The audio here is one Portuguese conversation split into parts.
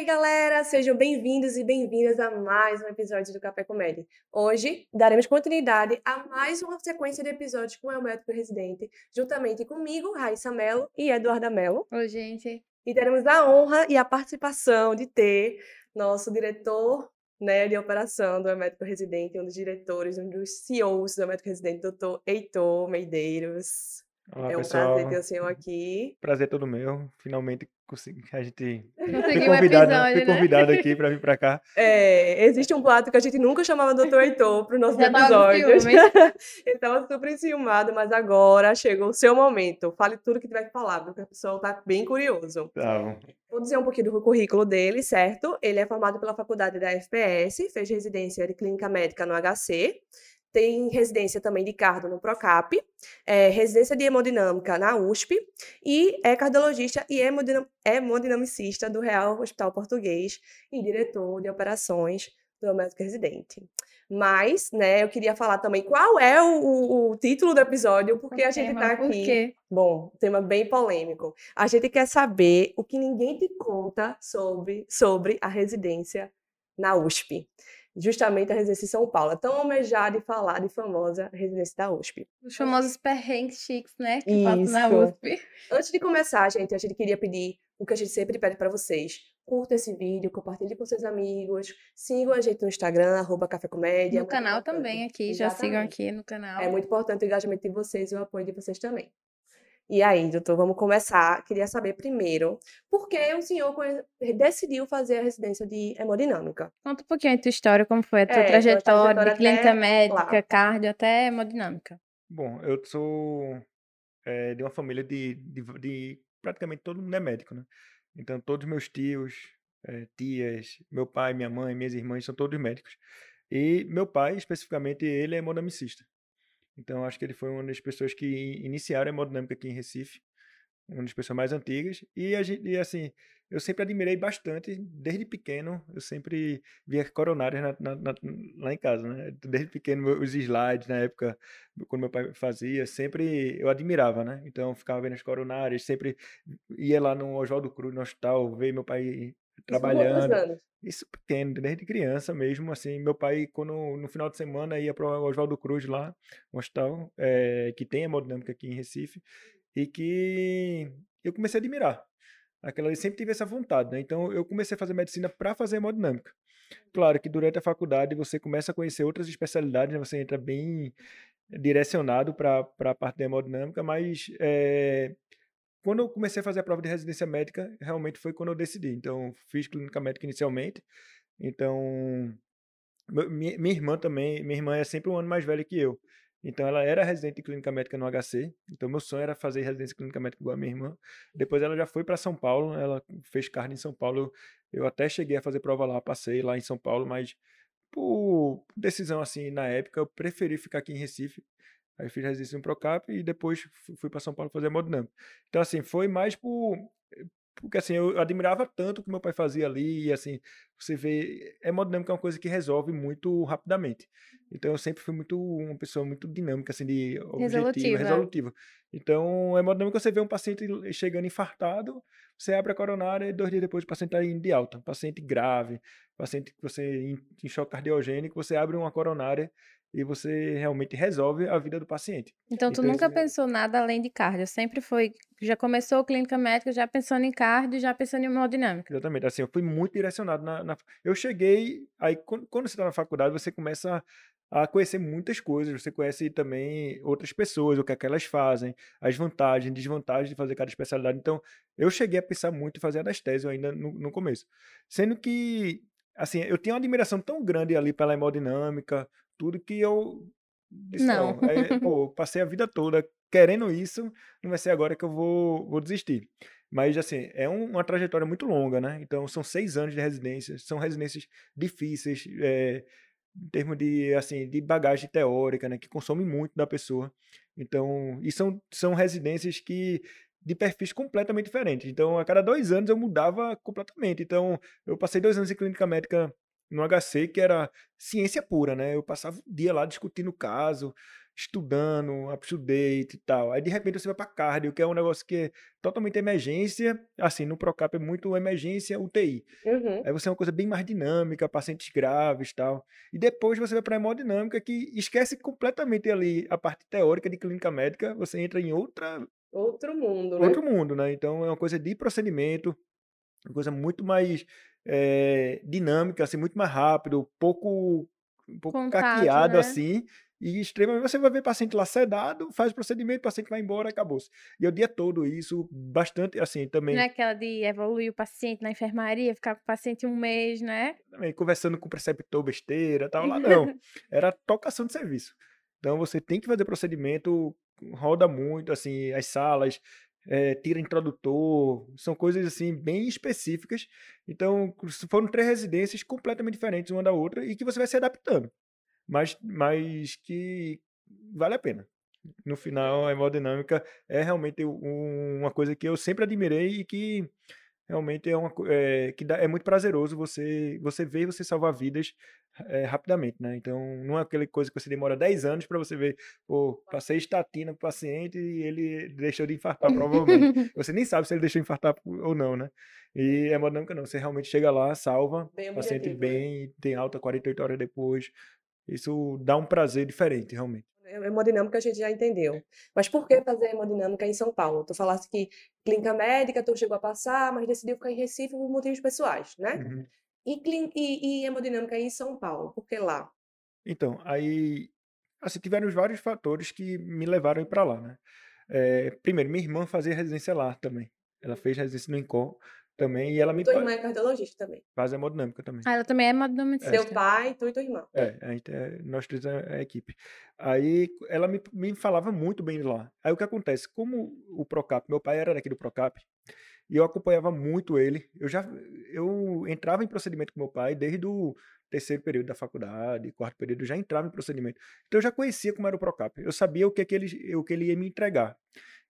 Aí, galera, sejam bem-vindos e bem-vindas a mais um episódio do Café Comédia. Hoje daremos continuidade a mais uma sequência de episódios com o médico residente, juntamente comigo, Raíssa Mello e Eduarda Mello. Oi, gente. E teremos a honra e a participação de ter nosso diretor né, de operação do médico residente, um dos diretores, um dos CEOs do médico residente, doutor Heitor Meideiros. Olá, é um pessoal. prazer ter o senhor aqui. Prazer todo meu. Finalmente consegui, a gente um convidado, episódio, fui né? convidado aqui para vir para cá. É, existe um boato que a gente nunca chamava doutor Heitor para os nossos Já episódios. Ele estava super enciumado, mas agora chegou o seu momento. Fale tudo que tiver que falar, porque o pessoal está bem curioso. Tá bom. Vou dizer um pouquinho do currículo dele, certo? Ele é formado pela faculdade da FPS, fez residência de clínica médica no HC, tem residência também de cardio no Procap, é, residência de hemodinâmica na USP e é cardiologista e hemodinam- hemodinamicista do Real Hospital Português e diretor de operações do médico residente. Mas, né, eu queria falar também qual é o, o- o título do episódio, porque a gente está Por aqui. quê? Bom, tema bem polêmico. A gente quer saber o que ninguém te conta sobre, sobre a residência na USP. Justamente a residência em São Paulo. É tão almejada e falada e famosa residência da USP. Os famosos perrengues chiques, né? Que passam na. USP. Antes de começar, gente, a gente queria pedir o que a gente sempre pede para vocês. Curta esse vídeo, compartilhe com seus amigos, sigam a gente no Instagram, arroba Café Comédia. No canal importante. também aqui, já sigam Exatamente. aqui no canal. É muito importante o engajamento de vocês e o apoio de vocês também. E aí, doutor, vamos começar. Queria saber primeiro, por que o senhor decidiu fazer a residência de hemodinâmica? Conta um pouquinho a tua história, como foi a tua É, tua trajetória de clínica médica, lá. cardio, até hemodinâmica. Bom, eu sou é, de uma família de, de, de- praticamente todo mundo é médico, né? Então todos meus tios, é, tias, meu pai, minha mãe, minhas irmãs são todos médicos. E meu pai, especificamente, ele é hemodinamicista. Então acho que ele foi uma das pessoas que iniciaram a hemodinâmica aqui em Recife, uma das pessoas mais antigas. E, a gente, e assim, eu sempre admirei bastante, desde pequeno, eu sempre via coronárias na- na- na- lá em casa, né? Desde pequeno, os slides na época, quando meu pai fazia, sempre eu admirava, né? Então, ficava vendo as coronárias, sempre ia lá no Oswaldo Cruz, no hospital, ver meu pai trabalhando. anos? Isso pequeno, desde criança mesmo, assim, meu pai, quando no final de semana ia para o Oswaldo Cruz lá, um hospital eh, que tem hemodinâmica aqui em Recife, e que eu comecei a admirar. Aquela, eu sempre tive essa vontade, né? Então eu comecei a fazer medicina para fazer hemodinâmica. Claro que durante a faculdade você começa a conhecer outras especialidades, né? Você entra bem direcionado para a parte da hemodinâmica, mas eh, quando eu comecei a fazer a prova de residência médica, realmente foi quando eu decidi. Então, fiz clínica médica inicialmente. Então, minha, minha irmã também, minha irmã é sempre um ano mais velha que eu. Então, ela era residente de clínica médica no HC. Então, meu sonho era fazer residência clínica médica igual a minha irmã. Depois, ela já foi para São Paulo. Ela fez carne em São Paulo. Eu até cheguei a fazer prova lá, passei lá em São Paulo, mas por decisão assim, na época, eu preferi ficar aqui em Recife. Aí fiz residência no Procap e depois fu- fui para São Paulo fazer hemodinâmica. Então, assim, foi mais por. Porque, assim, eu admirava tanto o que meu pai fazia ali, e, assim, você vê. Hemodinâmica é uma coisa que resolve muito rapidamente. Então, eu sempre fui muito uma pessoa muito dinâmica, assim, de objetiva, Resolutiva. resolutiva. Então, hemodinâmica, você vê um paciente chegando infartado, você abre a coronária e dois dias depois o paciente está indo de alta. Paciente grave, paciente que você em choque cardiogênico, você abre uma coronária e você realmente resolve a vida do paciente. Então, tu Então, nunca esse- pensou nada além de cardio, sempre foi, já começou clínica médica já pensando em cardio, já pensando em hemodinâmica. Exatamente. Assim, eu fui muito direcionado na, na- Eu cheguei. Aí, quando, quando você está na faculdade, você começa a conhecer muitas coisas. Você conhece também outras pessoas, o que é que elas fazem, as vantagens, desvantagens de fazer cada especialidade. Então, eu cheguei a pensar muito em fazer anestésio ainda no, no começo. Sendo que, assim, eu tinha uma admiração tão grande ali pela hemodinâmica, tudo que eu. Disse, Não. "Não, é, pô, passei a vida toda querendo isso, não vai ser agora que eu vou, vou desistir. Mas, assim, é um- uma trajetória muito longa, né? Então, são seis anos de residência, são residências difíceis, é, em termos de, assim, de bagagem teórica, né? Que consome muito da pessoa. Então, e são, são residências que de perfis completamente diferentes. Então, a cada dois anos eu mudava completamente. Então, eu passei dois anos em clínica médica no HC que era ciência pura, né? Eu passava o dia lá discutindo o caso, estudando, up to date e tal. Aí de repente você vai para cardio, que é um negócio que é totalmente emergência, assim, no Procap é muito emergência UTI. Uhum. Aí você é uma coisa bem mais dinâmica, pacientes graves e tal. E depois você vai para hemodinâmica que esquece completamente ali a parte teórica de clínica médica, você entra em outra Outro mundo, né? outro mundo, né? Então é uma coisa de procedimento, uma coisa muito mais eh, dinâmica, assim, muito mais rápido, pouco, um pouco Contato, caqueado, né? assim, e extremamente. Você vai ver paciente lá sedado, faz o procedimento, o paciente vai embora, acabou-se. E é o dia todo isso, bastante, assim, Não é também, aquela de evoluir o paciente na enfermaria, ficar com o paciente um mês, né? também conversando com o preceptor besteira tal, lá não. Era tocação de serviço. Então você tem que fazer procedimento, roda muito, assim, as salas, eh, tira introdutor, são coisas assim bem específicas. Então foram três residências completamente diferentes uma da outra e que você vai se adaptando, mas, mas que vale a pena. No final, a hemodinâmica é realmente um- uma coisa que eu sempre admirei e que realmente é uma é, que dá- é muito prazeroso você você ver você salvar vidas é, rapidamente, né? Então não é aquela coisa que você demora 10 anos para você ver, pô, passei estatina pro paciente e ele deixou de infartar provavelmente. Você nem sabe se ele deixou de infartar ou não, né? E hemodinâmica não, você realmente chega lá, salva, Bem paciente né? bem, tem alta 48 horas depois. Isso dá um prazer diferente, realmente. Hemodinâmica a gente já entendeu. Mas por que fazer hemodinâmica em São Paulo? Tu falaste que clínica médica, tu chegou a passar, mas decidiu ficar em Recife por motivos pessoais, né? Uhum. E, e, e hemodinâmica em São Paulo, por que lá? Então, aí, assim, tiveram vários fatores que me levaram para lá, né? Eh, primeiro, minha irmã fazia residência lá também. Ela fez residência no INCOR também e ela me Tua pa- irmã é cardiologista também. faz hemodinâmica também. Ah, ela também é hemodinamicista. Seu pai, tu e tua irmã. É, a gente é, nós três é a equipe. Aí ela me, me falava muito bem lá. Aí o que acontece? Como o Procap, meu pai era daqui do Procap, e eu acompanhava muito ele. Eu já eu entrava em procedimento com meu pai desde o terceiro período da faculdade, quarto período, eu já entrava em procedimento. Então eu já conhecia como era o Procap. Eu sabia o que é que ele, o que ele ia me entregar.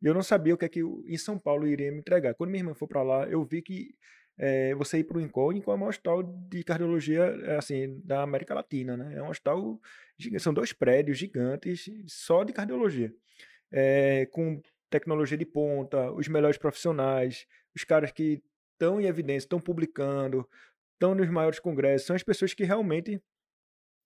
E eu não sabia o que é que em São Paulo iria me entregar. Quando minha irmã foi para lá, eu vi que eh, você ir para o INCOL, o INCOL é maior hospital de cardiologia eh, assim, da América Latina, né? É um hospital são dois prédios gigantes só de cardiologia, eh, com tecnologia de ponta, os melhores profissionais, os caras que estão em evidência, estão publicando, estão nos maiores congressos, são as pessoas que realmente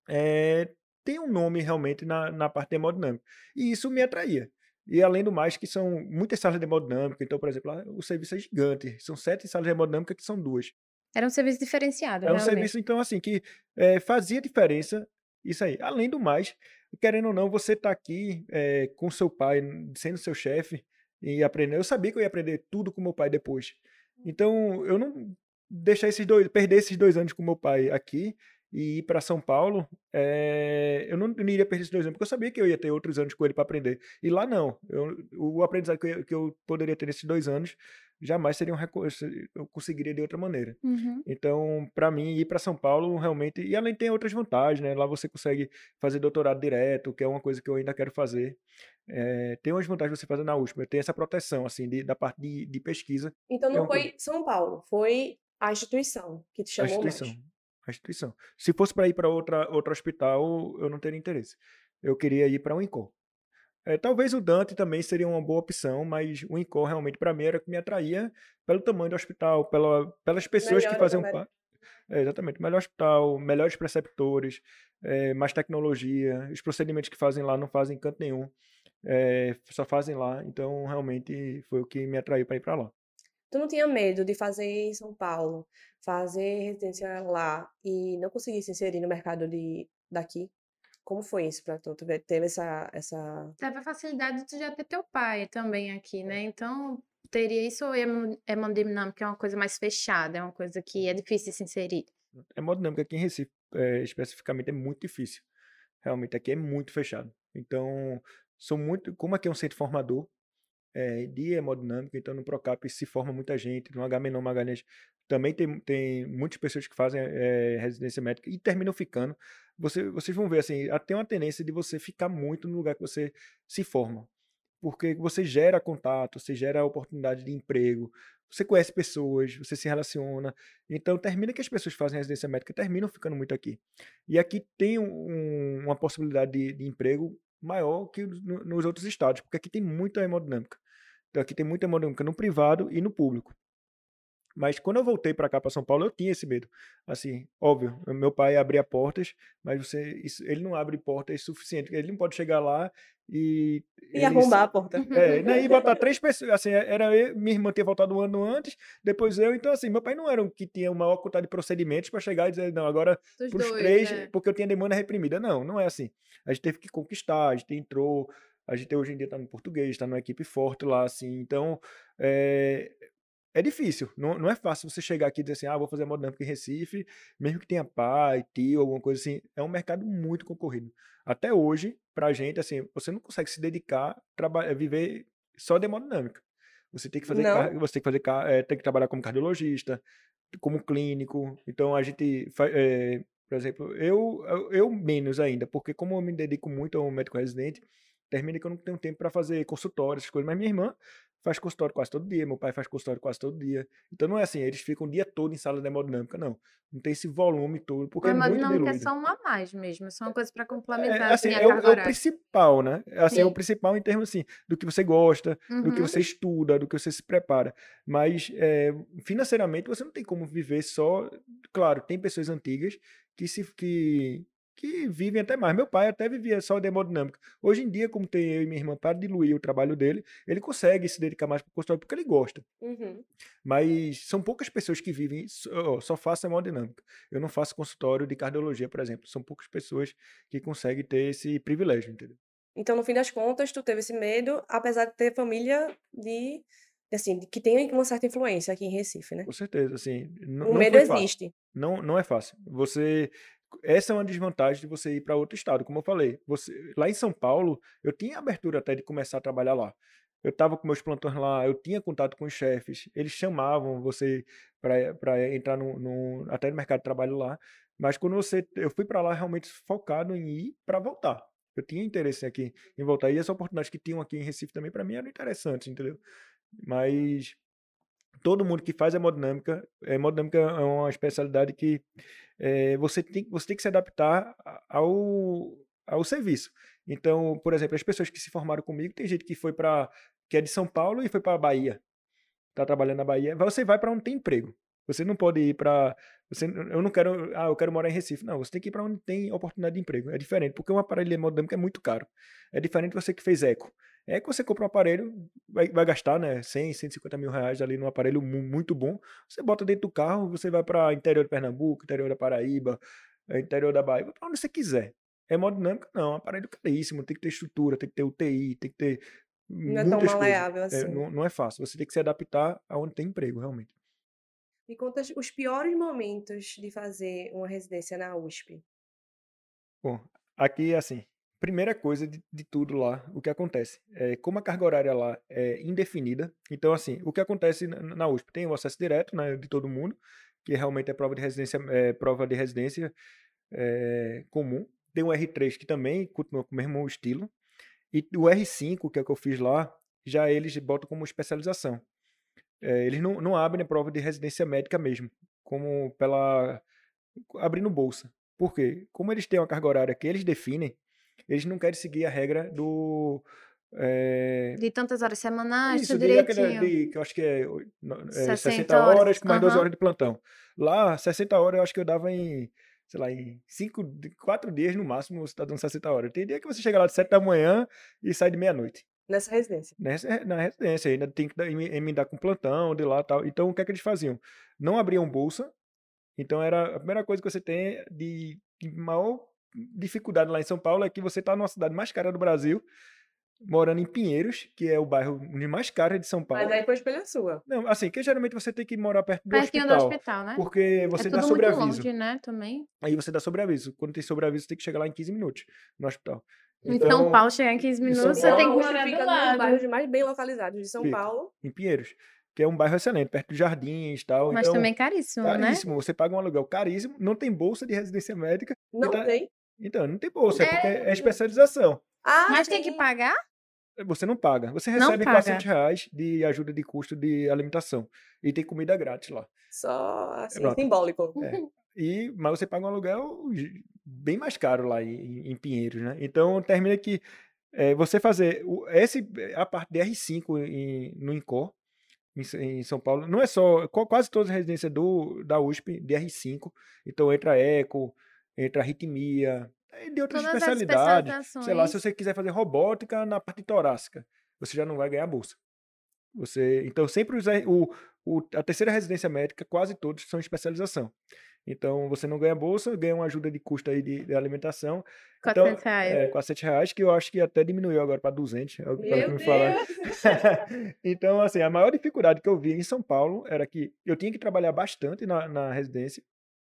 eh, têm um nome realmente na, na parte hemodinâmica. E isso me atraía. E além do mais, que são muitas salas de hemodinâmica, então, por exemplo, lá o serviço é gigante, são sete salas de hemodinâmica que são duas. Era um serviço diferenciado, É um serviço, então, assim, que eh, fazia diferença isso aí. Além do mais, querendo ou não, você tá aqui eh, com seu pai, sendo seu chefe, e aprender. Eu sabia que eu ia aprender tudo com meu pai depois. Então, eu não deixar esses dois, perder esses dois anos com meu pai aqui e ir para São Paulo, eh, eu não, eu não iria perder esses dois anos, porque eu sabia que eu ia ter outros anos com ele para aprender. E lá não. Eu- o aprendizado que eu, que eu poderia ter nesses dois anos jamais seria um recurso, eu conseguiria de outra maneira. Uhum. Então, para mim, ir para São Paulo realmente. E além tem outras vantagens, né? Lá você consegue fazer doutorado direto, que é uma coisa que eu ainda quero fazer. Eh, tem umas vantagens você fazer na USP, tem essa proteção, assim, de- da parte de, de pesquisa, Então É não coisa- foi São Paulo, foi a instituição que te a chamou instituição. mais. A instituição. Se fosse para ir para outra outro hospital, eu não teria interesse. Eu queria ir para o INCOR. Eh, talvez o Dante também seria uma boa opção, mas o INCOR realmente para mim era o que me atraía pelo tamanho do hospital, pela, pelas pessoas que Melhores faziam parte. É, exatamente. Melhor hospital, melhores preceptores, eh, mais tecnologia. Os procedimentos que fazem lá não fazem em canto nenhum. eh, só fazem lá. Então, realmente, foi o que me atraiu para ir para lá. Tu não tinha medo de fazer em São Paulo, fazer residência lá e não conseguir se inserir no mercado de, daqui? Como foi isso pra tu? Tu ve- teve essa, essa... Teve a facilidade de tu já ter teu pai também aqui, né? Então, teria isso ou hemo- hemodinâmica é uma coisa mais fechada, é uma coisa que é difícil de se inserir. Hemodinâmica aqui em Recife, eh, especificamente, é muito difícil. Realmente, aqui é muito fechado. Então, sou muito. Como aqui é um centro formador eh, de hemodinâmica, então no Procap se forma muita gente, no H-Menon Magalhães também tem, tem muitas pessoas que fazem eh, residência médica e terminam ficando. Você, vocês vão ver, assim, tem uma tendência de você ficar muito no lugar que você se forma. porque você gera contato, você gera oportunidade de emprego, você conhece pessoas, você se relaciona. Então, termina que as pessoas fazem residência médica terminam ficando muito aqui. E aqui tem um, uma possibilidade de, de, emprego maior que no, nos outros estados, porque aqui tem muita hemodinâmica. Então, aqui tem muita hemodinâmica no privado e no público. Mas quando eu voltei para cá, para São Paulo, eu tinha esse medo. Assim, óbvio, meu pai abria portas, mas você, isso, ele não abre portas suficiente. Ele não pode chegar lá e. E arrombar a porta. É, né, e botar três pessoas. Assim, era eu, minha irmã tinha voltado um ano antes, depois eu. Então, assim, meu pai não era um que tinha uma maior quantidade de procedimentos para chegar e dizer, não, agora para os três, é. porque eu tinha demanda reprimida. Não, não é assim. A gente teve que conquistar, a gente entrou. A gente hoje em dia está no português, está numa equipe forte lá, assim. Então, é, é difícil. Não, não é fácil você chegar aqui e dizer assim, ah, vou fazer hemodinâmica em Recife, mesmo que tenha pai, tio, alguma coisa assim. É um mercado muito concorrido. Até hoje, pra gente, assim, você não consegue se dedicar, a viver só de hemodinâmica. Você tem que fazer, você tem que fazer, é, tem que trabalhar como cardiologista, como clínico. Então a gente, é, por exemplo, eu, eu, eu menos ainda, porque como eu me dedico muito ao médico residente, termina que eu não tenho tempo para fazer consultórios, essas coisas. Mas minha irmã faz consultório quase todo dia, meu pai faz consultório quase todo dia. Então não é assim, eles ficam o dia todo em sala de hemodinâmica, não. Não tem esse volume todo, porque a é muito diluído. é só uma a mais mesmo, é só uma coisa para complementar é, assim, assim, é, o, é o principal, né? Assim, é o principal em termos assim, do que você gosta, uhum. do que uhum. você estuda, do que você se prepara. Mas é, financeiramente você não tem como viver só. Claro, tem pessoas antigas que se que que vivem até mais. Meu pai até vivia só de hemodinâmica. Hoje em dia, como tem eu e minha irmã para diluir o trabalho dele, ele consegue se dedicar mais para o consultório porque ele gosta. Uhum. Mas são poucas pessoas que vivem, só, só faço hemodinâmica. Eu não faço consultório de cardiologia, por exemplo. São poucas pessoas que conseguem ter esse privilégio, entendeu? Então, no fim das contas, tu teve esse medo, apesar de ter família de assim, que tem uma certa influência aqui em Recife, né? Com certeza, assim. O medo existe. Não, não é fácil. Você essa é uma desvantagem de você ir para outro estado, como eu falei. Você, lá em São Paulo, eu tinha abertura até de começar a trabalhar lá. Eu estava com meus plantões lá, eu tinha contato com os chefes, eles chamavam você para entrar no, no, até no mercado de trabalho lá. Mas quando você, eu fui para lá realmente focado em ir para voltar. Eu tinha interesse aqui em voltar. E essa oportunidade que tinham aqui em Recife também, para mim, era interessante, entendeu? Mas todo mundo que faz hemodinâmica, hemodinâmica é uma especialidade que é, você, tem, você tem que se adaptar ao, ao serviço. Então, por exemplo, as pessoas que se formaram comigo, tem gente que foi para que é de São Paulo e foi para Bahia. Tá trabalhando na Bahia. Você vai para onde tem emprego. Você não pode ir para eu não quero, ah, eu quero morar em Recife. Não, você tem que ir para onde tem oportunidade de emprego. É diferente, porque um aparelho hemodinâmico é muito caro. É diferente você que fez eco. É que você compra um aparelho, vai, vai gastar, né, 100, 150 mil reais ali num aparelho muito bom. Você bota dentro do carro, você vai para interior de Pernambuco, interior da Paraíba, eh, interior da Bahia, para onde você quiser. Hemodinâmica não, é um aparelho caríssimo, tem que ter estrutura, tem que ter UTI, tem que ter não é tão maleável coisas. assim. É, não, não é fácil, você tem que se adaptar aonde tem emprego, realmente. Me conta os piores momentos de fazer uma residência na USP. Bom, aqui assim, primeira coisa de, de, tudo lá, o que acontece? É, como a carga horária lá é indefinida, então assim, o que acontece na, na USP? Tem o acesso direto né, de todo mundo, que realmente é prova de residência, é, prova de residência é, comum. Tem o R3 que também continua com o mesmo estilo. E o R5, que é o que eu fiz lá, já eles botam como especialização. É, eles não, não abrem a prova de residência médica mesmo, como pela. abrindo bolsa. Por quê? Como eles têm uma carga horária que eles definem, eles não querem seguir a regra do. É... De tantas horas semanais, Isso, tudo direitinho. De, que eu acho que é, é 60, 60 horas, horas com mais uhum. 12 horas de plantão. Lá, 60 horas eu acho que eu dava em, sei lá, em 5, 4 dias no máximo você está dando 60 horas. Tem dia que você chega lá de 7 da manhã e sai de meia-noite. Nessa residência. Nessa, na residência, ainda tem que emendar com plantão de lá tal. Então, o que é que eles faziam? Não abriam bolsa. Então, era a primeira coisa que você tem de, de maior dificuldade lá em São Paulo é que você está numa cidade mais cara do Brasil, morando em Pinheiros, que é o bairro mais caro de São Paulo. Mas aí foi escolha sua. Não, assim, que geralmente você tem que morar perto do Pertinho hospital. do hospital, né? Porque você é dá sobreaviso. Longe, né, também. Aí você dá sobreaviso. Quando tem sobreaviso, você tem que chegar lá em 15 minutos no hospital. Então, em São Paulo, chegar em 15 minutos, você tem que morar fica do lado. bairros mais bem localizados de São fica, Paulo. Em Pinheiros. Que é um bairro excelente, perto dos jardins e tal. Mas então, também caríssimo, caríssimo, né? Caríssimo. Você paga um aluguel caríssimo, não tem bolsa de residência médica. Não então, tem? Então, não tem bolsa, é, é porque é especialização. Ah, Mas tem que pagar? você não paga. Você Não recebe paga. 400 reais de ajuda de custo de alimentação. E tem comida grátis lá. Só assim, Pronto. simbólico. É. E, mas você paga um aluguel bem mais caro lá em, em Pinheiros, né? Então termina que é, você fazer o- esse, a parte de R5 em- no Incor, em, em São Paulo, não é só, qu- quase todas as residências do, da USP de R5, então entra eco, entra arritmia, e de outras Todas as especialidades. Sei lá, se você quiser fazer robótica na parte torácica, você já não vai ganhar bolsa. Você, então, sempre R- o, o, a terceira residência médica, quase todos são especialização. Então, você não ganha bolsa, ganha uma ajuda de custo aí de, de alimentação. Então, 400 reais. é, 400 reais, que eu acho que até diminuiu agora para 200, é o que- me falaram. Então, assim, a maior dificuldade que eu vi em São Paulo era que eu tinha que trabalhar bastante na, na residência,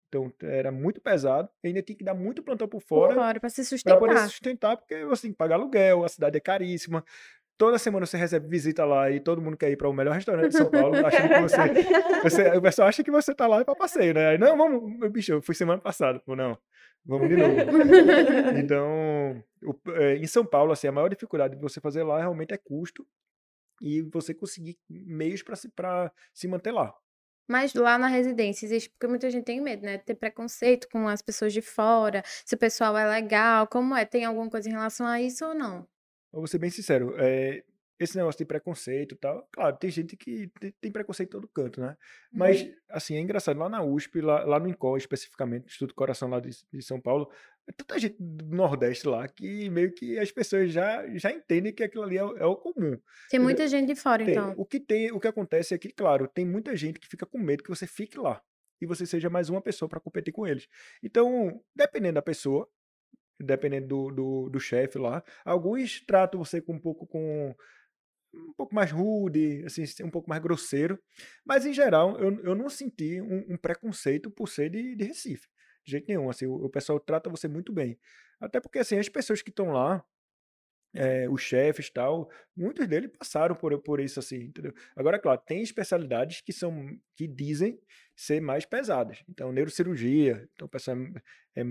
então era muito pesado, e ainda tinha que dar muito plantão por Por fora pra se para poder sustentar. sustentar, porque você tem que pagar aluguel, a cidade é caríssima. Toda semana você recebe visita lá e todo mundo quer ir para o melhor restaurante de São Paulo, achando que você, você- o pessoal acha que você tá lá para passeio, né? Aí, não, vamos, meu bicho, eu fui semana passada. Pô, não, vamos de novo. Então, o- é, em São Paulo, assim, a maior dificuldade de você fazer lá realmente é custo e você conseguir meios para se, pra se manter lá. Mas lá na residência existe, porque muita gente tem medo, né? Ter preconceito com as pessoas de fora, se o pessoal é legal, como é? Tem alguma coisa em relação a isso ou não? Eu vou ser bem sincero, é, esse negócio de preconceito e tal, claro, tem gente que tem, tem preconceito em todo canto, né? Mas, Uhum. assim, é engraçado, lá na USP, lá, lá no INCOL especificamente, Instituto Coração lá de, de São Paulo, é tanta gente do Nordeste lá que meio que as pessoas já, já entendem que aquilo ali é, o- é o comum. Tem muita gente de fora, Tem. então. O que tem, o que acontece é que, claro, tem muita gente que fica com medo que você fique lá e você seja mais uma pessoa para competir com eles. Então, dependendo da pessoa, dependendo do, do, do chefe lá, alguns tratam você com um pouco com um pouco mais rude, assim, um pouco mais grosseiro, mas em geral eu, eu não senti um, um preconceito por ser de, de Recife, de jeito nenhum, assim, o, o pessoal trata você muito bem, até porque assim as pessoas que estão lá é, os chefes tal, muitos deles passaram por, por isso assim, entendeu? Agora, claro, tem especialidades que são que dizem ser mais pesadas. Então, neurocirurgia, então o pessoal é- é-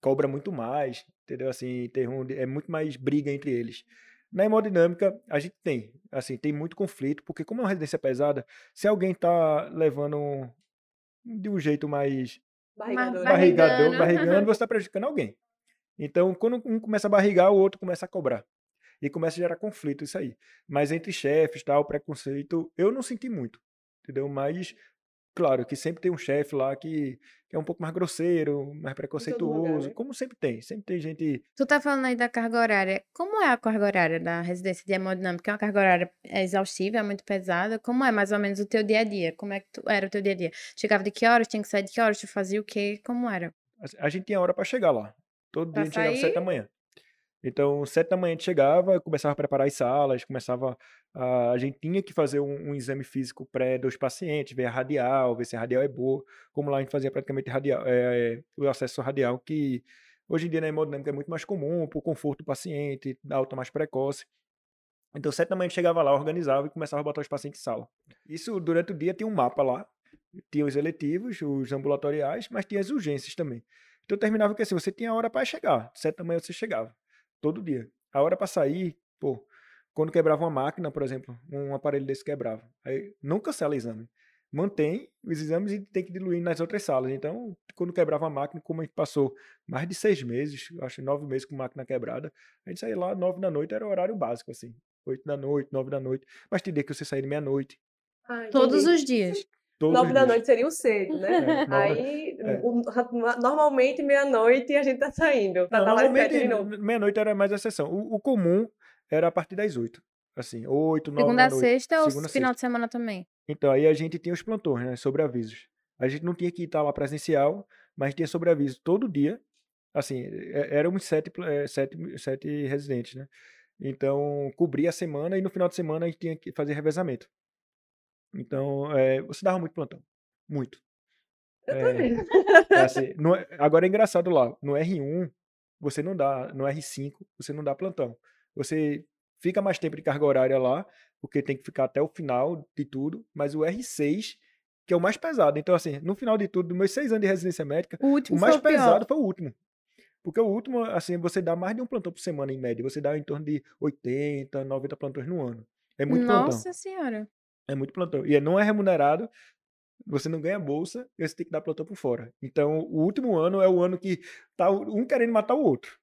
cobra muito mais, entendeu? Assim, tem um- é muito mais briga entre eles. Na hemodinâmica, a gente tem, assim, tem muito conflito, porque como é uma residência pesada, se alguém tá levando um- de um jeito mais Barrigador. Barrigando. barrigador, barrigando, você está prejudicando alguém. Então, quando um começa a barrigar, o outro começa a cobrar. E começa a gerar conflito isso aí. Mas entre chefes, tal, preconceito, eu não senti muito, entendeu? Mas, claro, que sempre tem um chefe lá que, que é um pouco mais grosseiro, mais preconceituoso, né? como sempre tem. Sempre tem gente... Tu tá falando aí da carga horária. Como é a carga horária da residência de hemodinâmica? É uma carga horária exaustiva, é muito pesada? Como é mais ou menos o teu dia a dia? Como é que tu- era o teu dia a dia? Chegava de que horas? Tinha que sair de que horas? Tu fazia o quê? Como era? A gente tinha hora para chegar lá. Todo dia Pra a gente chegava às sete sair? da manhã. Então, sete da manhã a gente chegava, começava a preparar as salas, começava a, a gente tinha que fazer um, um exame físico pré dos pacientes, ver a radial, ver se a radial é boa. Como lá a gente fazia praticamente radial, é, é, o acesso radial, que hoje em dia na hemodinâmica é muito mais comum, por conforto do paciente, da alta mais precoce. Então, sete da manhã a gente chegava lá, organizava e começava a botar os pacientes em sala. Isso durante o dia tinha um mapa lá, tinha os eletivos, os ambulatoriais, mas tinha as urgências também. Então terminava que assim, você tinha hora para chegar, sete da manhã você chegava, todo dia. A hora para sair, pô, quando quebrava uma máquina, por exemplo, um aparelho desse quebrava. Aí não cancela exame. Mantém os exames e tem que diluir nas outras salas. Então, quando quebrava a máquina, como a gente passou mais de seis meses, acho que nove meses com máquina quebrada, a gente saía lá nove da noite, era o horário básico, assim. Oito da noite, nove da noite. Mas tem dia que você saía de meia-noite. Ah, Todos os dias. Todos Nove da noite seria o cedo, né? É, nove- Aí, é. o- normalmente, meia-noite a gente tá saindo. Pra Não, normalmente, meia-noite era mais a exceção. O, o comum era a partir das oito. Assim, oito, nove Segunda da a noite. sexta ou Segunda final sexta. de semana também? Então, aí a gente tinha os plantões, né? Sobreavisos. A gente não tinha que estar lá presencial, mas tinha sobreaviso todo dia. Assim, é- éramos sete, é, sete, sete residentes, né? Então, cobria a semana e no final de semana a gente tinha que fazer revezamento. Então, é, você dava muito plantão. Muito. Eu É, também. é assim, no- agora é engraçado lá, no R1, você não dá, no R5, você não dá plantão. Você fica mais tempo de carga horária lá, porque tem que ficar até o final de tudo, mas o R6, que é o mais pesado. Então, assim, no final de tudo, dos meus seis anos de residência médica, O último o mais foi o pior. pesado foi o último. Porque o último, assim, você dá mais de um plantão por semana em média. Você dá em torno de 80, 90 plantões no ano. É muito plantão. Nossa senhora. É muito plantão. E não é remunerado, você não ganha bolsa e você tem que dar plantão por fora. Então, o último ano é o ano que tá um querendo matar o outro.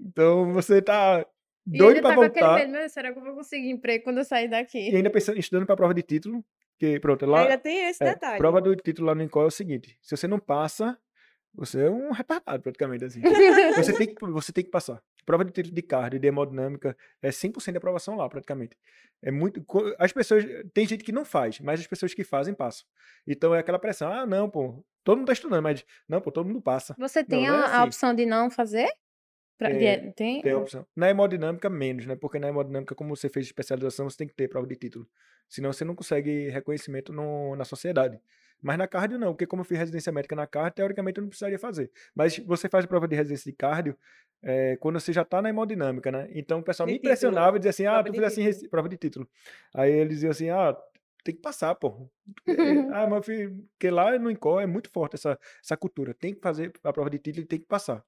Então, você tá E doido pra tá voltar medo, "Meu, será que eu vou conseguir emprego quando eu sair e daqui? ainda pensando, estudando pra prova de título, que pronto, lá Ainda tem esse é, detalhe. prova do título lá no Incol é o seguinte, se você não passa, você é um retardado praticamente assim. Você tem que, você tem que passar. Prova de título de cardio, de hemodinâmica, é 100% de aprovação lá, praticamente. É muito. As pessoas. Tem gente que não faz, mas as pessoas que fazem passam. Então é aquela pressão. Ah, não, pô. Todo mundo tá estudando, mas. Não, pô, todo mundo passa. Você Não, tem não é a, a assim. opção de não fazer? Pra- É, tem? Tem a opção. Na hemodinâmica, menos, né? Porque na hemodinâmica, como você fez especialização, você tem que ter prova de título. Senão você não consegue reconhecimento no- na sociedade. Mas na cardio, não, porque como eu fiz residência médica na cardio, teoricamente eu não precisaria fazer. Mas você faz a prova de residência de cardio é, quando você já está na hemodinâmica, né? Então o pessoal De me impressionava e dizia assim: ah, Prova tu de fez assim, prova de título. Aí eles diziam assim: ah, tem que passar, pô. É, ah, mas filho, porque lá no INCO é muito forte essa, essa cultura. Tem que fazer a prova de título e tem que passar.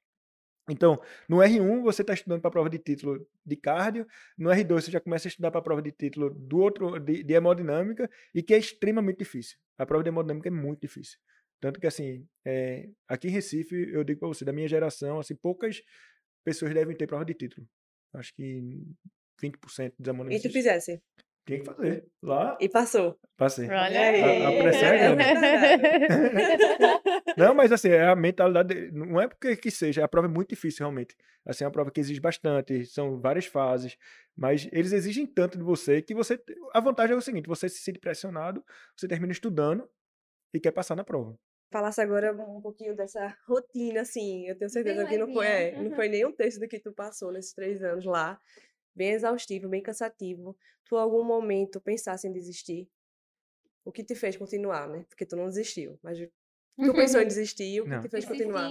Então, no R1 você está estudando para a prova de título de cardio, no R2 você já começa a estudar para a prova de título do outro de, de hemodinâmica e que é extremamente difícil. A prova de hemodinâmica é muito difícil. Tanto que assim, é, aqui em Recife, eu digo para você, da minha geração, assim, poucas pessoas devem ter prova de título. Acho que 20% dos E hemodinâmicos tu fizesse. Tem que fazer. Lá, E passou. passei. Olha aí. A- a pressão é grande. Não, mas assim, é a mentalidade. Não é porque que seja, a prova é muito difícil, realmente. Assim, é uma prova que exige bastante, são várias fases, mas eles exigem tanto de você que você. A vantagem é o seguinte: você se sente pressionado, você termina estudando e quer passar na prova. Falasse agora um pouquinho dessa rotina, assim. Eu tenho certeza que não foi, é, não foi nem um terço do que tu passou nesses três anos lá. Bem exaustivo, bem cansativo. Tu, em algum momento, pensasse em desistir? O que te fez continuar, né? Porque tu não desistiu. Mas tu pensou em desistir, o que Não. te fez continuar?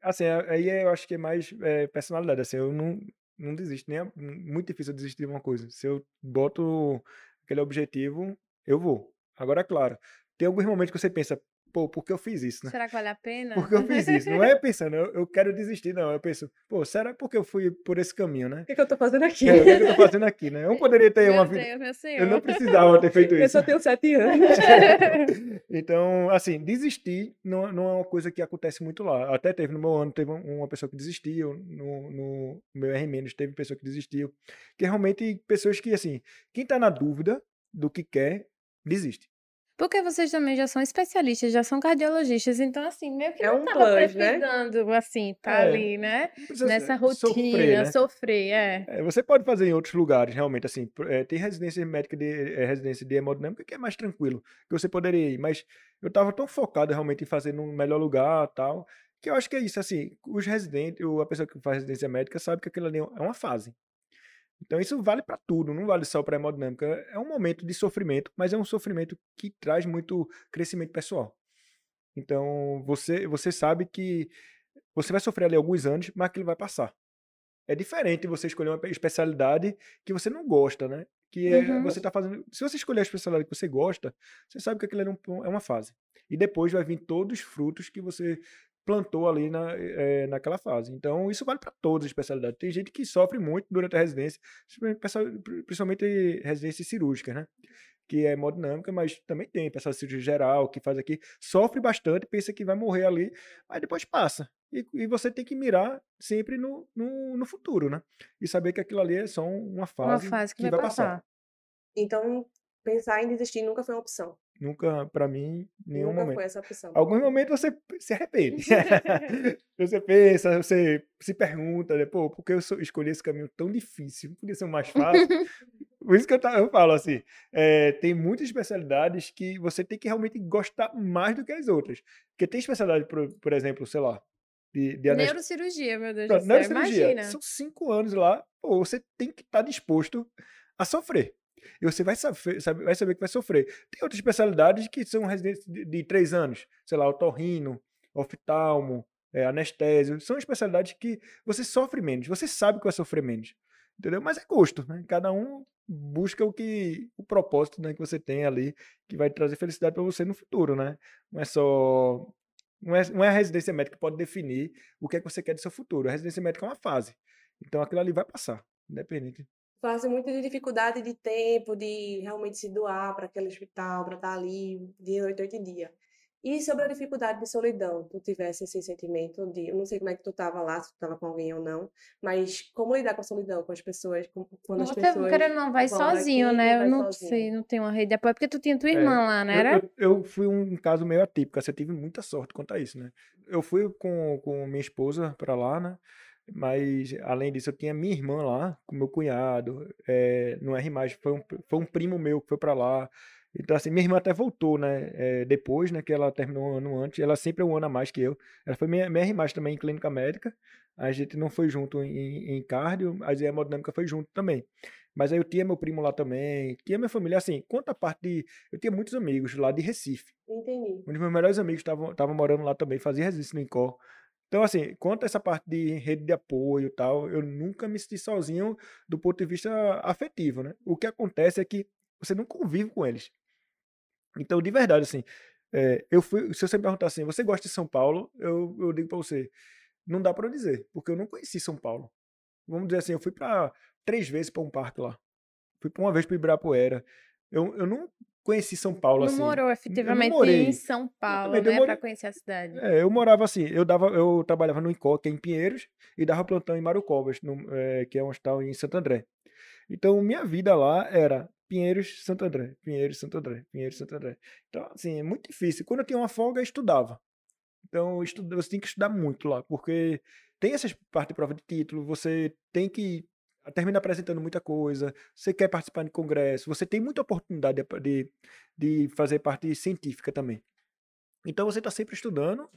Assim, aí eu acho que é mais é, personalidade. Assim, eu não, não desisto, nem é muito difícil eu desistir de uma coisa. Se eu boto aquele objetivo, eu vou. Agora, claro, tem alguns momentos que você pensa, pô, por que eu fiz isso, né? Será que vale a pena? Por que eu fiz isso? Não é pensando, eu, eu quero desistir, não. Eu penso, pô, será porque eu fui por esse caminho, né? O que, que eu tô fazendo aqui? É, o que, é que eu tô fazendo aqui, né? Eu não poderia ter uma Meu vida. Meu senhor. Eu não precisava ter feito Eu isso. só tenho sete anos. Então, assim, desistir não, não é uma coisa que acontece muito lá. Até teve no meu ano, teve um- uma pessoa que desistiu, no, no meu R- teve pessoa que desistiu. Que realmente, pessoas que, assim, quem tá na dúvida do que quer, desiste. Porque vocês também já são especialistas, já são cardiologistas, então assim, meio que É não um tava plus, né? precisando, assim, tá É, ali, né? Nessa sofrer, rotina, né? sofrer, é. É, você pode fazer em outros lugares, realmente, assim, é, tem residência médica de é, residência de hemodinâmica que é mais tranquilo, que você poderia ir, mas eu tava tão focado realmente em fazer num melhor lugar, tal, que eu acho que é isso, assim, os residentes, ou a pessoa que faz residência médica sabe que aquilo ali é uma fase. Então isso vale para tudo, não vale só para hemodinâmica. É um momento de sofrimento, mas é um sofrimento que traz muito crescimento pessoal. Então você você sabe que você vai sofrer ali alguns anos, mas aquilo vai passar. É diferente você escolher uma especialidade que você não gosta, né? Que é, Uhum. você tá fazendo. Se você escolher a especialidade que você gosta, você sabe que aquilo é, um- é uma fase. E depois vai vir todos os frutos que você plantou ali na, eh, naquela fase. Então, isso vale para todas as especialidades. Tem gente que sofre muito durante a residência, principalmente residências cirúrgicas, né? Que é hemodinâmica, mas também tem pessoal de cirurgia geral que faz aqui, sofre bastante, pensa que vai morrer ali, mas depois passa. E, e você tem que mirar sempre no, no, no futuro, né? E saber que aquilo ali é só uma Uma fase, fase que, vai passar. Então, pensar em desistir nunca foi uma opção. Nunca, para mim, nenhum nunca momento. foi essa opção. Alguns momentos você se arrepende. você pensa, você se pergunta, né, pô, por que eu escolhi esse caminho tão difícil? Podia ser o mais fácil. Por isso que eu, eu falo assim, é, tem muitas especialidades que você tem que realmente gostar mais do que as outras. Porque tem especialidade, por, por exemplo, sei lá, de, de anest- Neurocirurgia, meu Deus Pronto, do céu, neurocirurgia. imagina. São cinco anos lá, pô, você tem que estar disposto a sofrer. E você vai saber, sabe- vai saber que vai sofrer. Tem outras especialidades que são residências de, de três anos, sei lá, otorrino, oftalmo, é, anestésio. São especialidades que você sofre menos, você sabe que vai sofrer menos. Entendeu? Mas é gosto, né? Cada um busca o que o propósito né, que você tem ali que vai trazer felicidade para você no futuro, né? Não é só Não é, não é a residência médica que pode definir o que é que você quer do seu futuro. A residência médica é uma fase. Então aquilo ali vai passar, independente. Fase muito de dificuldade de tempo, de realmente se doar para aquele hospital, para estar ali dia, noite, noite e dia. E sobre a dificuldade de solidão, tu tivesse esse sentimento de, eu não sei como é que tu tava lá, se tu tava com alguém ou não, mas como lidar com a solidão, com as pessoas, com- quando as Você, pessoas querendo não, vai sozinho, daqui, né? vai Eu não sozinho. sei, não tenho uma rede de apoio, porque tu tinha tua É, irmã lá, não eu, era? eu, eu fui um caso meio atípico, assim, eu tive muita sorte quanto a isso, né? Eu fui com, com minha esposa para lá, né? Mas, além disso, eu tinha minha irmã lá, com meu cunhado, é, no R+, foi um, foi um primo meu que foi para lá. Então, assim, minha irmã até voltou, né? é, depois, né, que ela terminou um ano antes, ela sempre é um ano a mais que eu. Ela foi minha, minha R+, também em clínica médica. A gente não foi junto em, em cardio, mas a hemodinâmica foi junto também. Mas aí eu tinha meu primo lá também, tinha minha família, assim, quanto a parte de... Eu tinha muitos amigos lá de Recife. Entendi. Um dos meus melhores amigos estavam morando lá também, fazia resistência no INCOR. Então, assim, quanto a essa parte de rede de apoio e tal, eu nunca me senti sozinho do ponto de vista afetivo, né? O que acontece é que você não convive com eles. Então, de verdade, assim, é, eu fui, se você me perguntar assim, você gosta de São Paulo? Eu, eu digo pra você, não dá eu dizer, porque eu não conheci São Paulo. Vamos dizer assim, eu fui pra três vezes pra um parque lá. Fui uma vez pra Ibirapuera. Eu, eu não conheci São Paulo Não assim. morou efetivamente morei. em São Paulo, né? morei- Pra conhecer a cidade. É, eu morava assim, eu dava, eu trabalhava no INCO, que é em Pinheiros, e dava plantão em Marucovas, no, é, que é um hospital em Santo André. Então, minha vida lá era Pinheiros, Santo André, Pinheiros, Santo André, Pinheiros, Santo André. Então, assim, é muito difícil. Quando eu tinha uma folga, eu estudava. Então, você tem que estudar muito lá, porque tem essas partes de prova de título, você tem que termina apresentando muita coisa, você quer participar de congresso, você tem muita oportunidade de, de, fazer parte científica também. Então você está sempre estudando.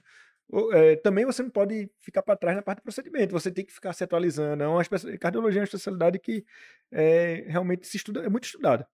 Eh, também você não pode ficar para trás na parte do procedimento, você tem que ficar se atualizando. É uma cardiologia é uma especialidade que é, realmente se estuda, é muito estudada.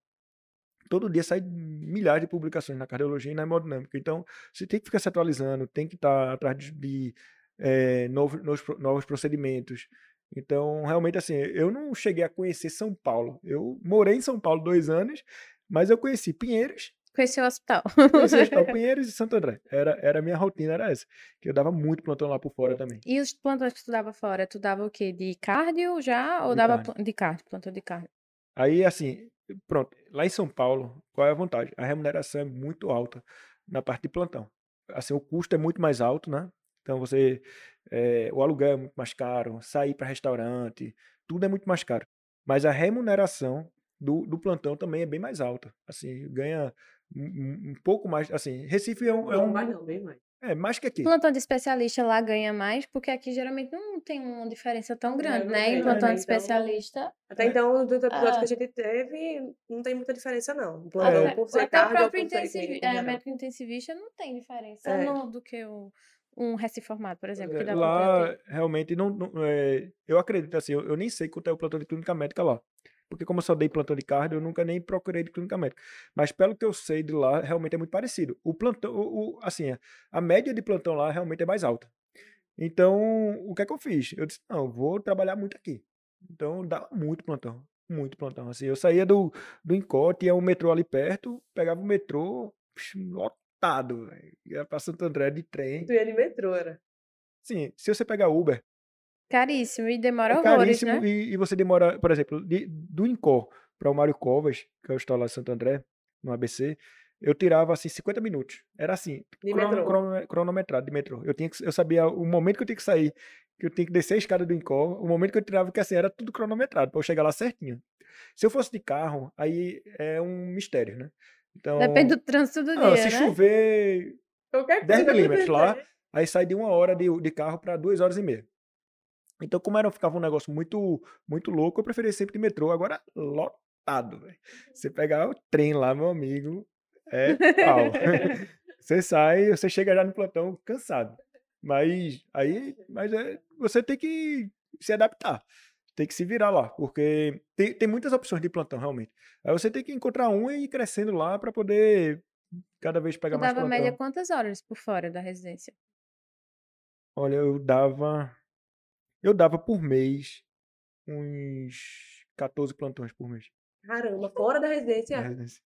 Todo dia sai milhares de publicações na cardiologia e na hemodinâmica. Então, você tem que ficar se atualizando, tem que estar atrás de, de eh, novos, novos, novos procedimentos. Então, realmente, assim, eu não cheguei a conhecer São Paulo. Eu morei em São Paulo dois anos, mas eu conheci Pinheiros, Conheci o hospital. conheci o Hospital Pinheiros e Santo André. Era, era a minha rotina, era essa. Que eu dava muito plantão lá por fora também. E os plantões que tu dava fora, tu dava o quê? De cardio já? Ou De dava cardio. de cardio, plantão de cardio? Aí, assim, pronto. Lá em São Paulo, qual é a vantagem? A remuneração é muito alta na parte de plantão. Assim, o custo é muito mais alto, né? Então, você... eh, o aluguel é muito mais caro, sair para restaurante, tudo é muito mais caro. Mas a remuneração do, do plantão também é bem mais alta. Assim, ganha um, um- pouco mais... Assim, Recife é um... É, Não, um, mais não, bem mais. é mais que aqui. Plantão de especialista lá ganha mais, porque aqui geralmente não tem uma diferença tão É, grande, não né? tem, Em né? plantão de Então, especialista. Até então, dos episódios Ah. que a gente teve, não tem muita diferença, não. O plantão Até, por ser até o próprio intensivi é, geral. médico intensivista não tem diferença É. no- do que o, um recém-formado, por exemplo, É, lá, realmente, não, não- é, eu acredito, assim, eu, eu nem sei quanto é o plantão de clínica médica lá. Porque como eu só dei plantão de cardio, eu nunca nem procurei de clínica médica. Mas pelo que eu sei de lá, realmente é muito parecido. O plantão, o, o- assim, a- a média de plantão lá realmente é mais alta. Então, o que é que eu fiz? Eu disse, não, eu vou trabalhar muito aqui. Então, dava muito plantão, muito plantão. Assim, eu saía do, do Incó, tinha um metrô ali perto, pegava o metrô, lotado, velho. Ia pra Santo André de trem. Tu ia de metrô, era. Sim, se você pegar Uber, Caríssimo e demora é horrores, caríssimo né? e, e você demora, por exemplo, de- do Incó para o Mário Covas, que é o hospital lá de Santo André, no ABC, eu tirava assim 50 minutos. Era assim, crono- crono- cronometrado de metrô. Eu tinha que, eu sabia o momento que eu tinha que sair, que eu tinha que descer a escada do Incó, o momento que eu tirava, que assim, era tudo cronometrado, para eu chegar lá certinho. Se eu fosse de carro, aí é um mistério, né? Então, Depende do trânsito do não, dia, se né? chover Qualquer 10 coisa milímetros lá. Aí sai de uma hora de, de carro para duas horas e meia. Então, como era, ficava um negócio muito, muito louco, eu preferia sempre de metrô. Agora, lotado, velho. Você pegar o trem lá, meu amigo, é pau. você sai, você chega já no plantão cansado. Mas aí, mas é, você tem que se adaptar. Tem que se virar lá, porque tem, tem muitas opções de plantão, realmente. Aí você tem que encontrar um e ir crescendo lá para poder cada vez pegar Tu mais dava plantão. média quantas horas por fora da residência? Olha, eu dava. Eu dava por mês uns 14 plantões por mês. Caramba, fora da residência. residência.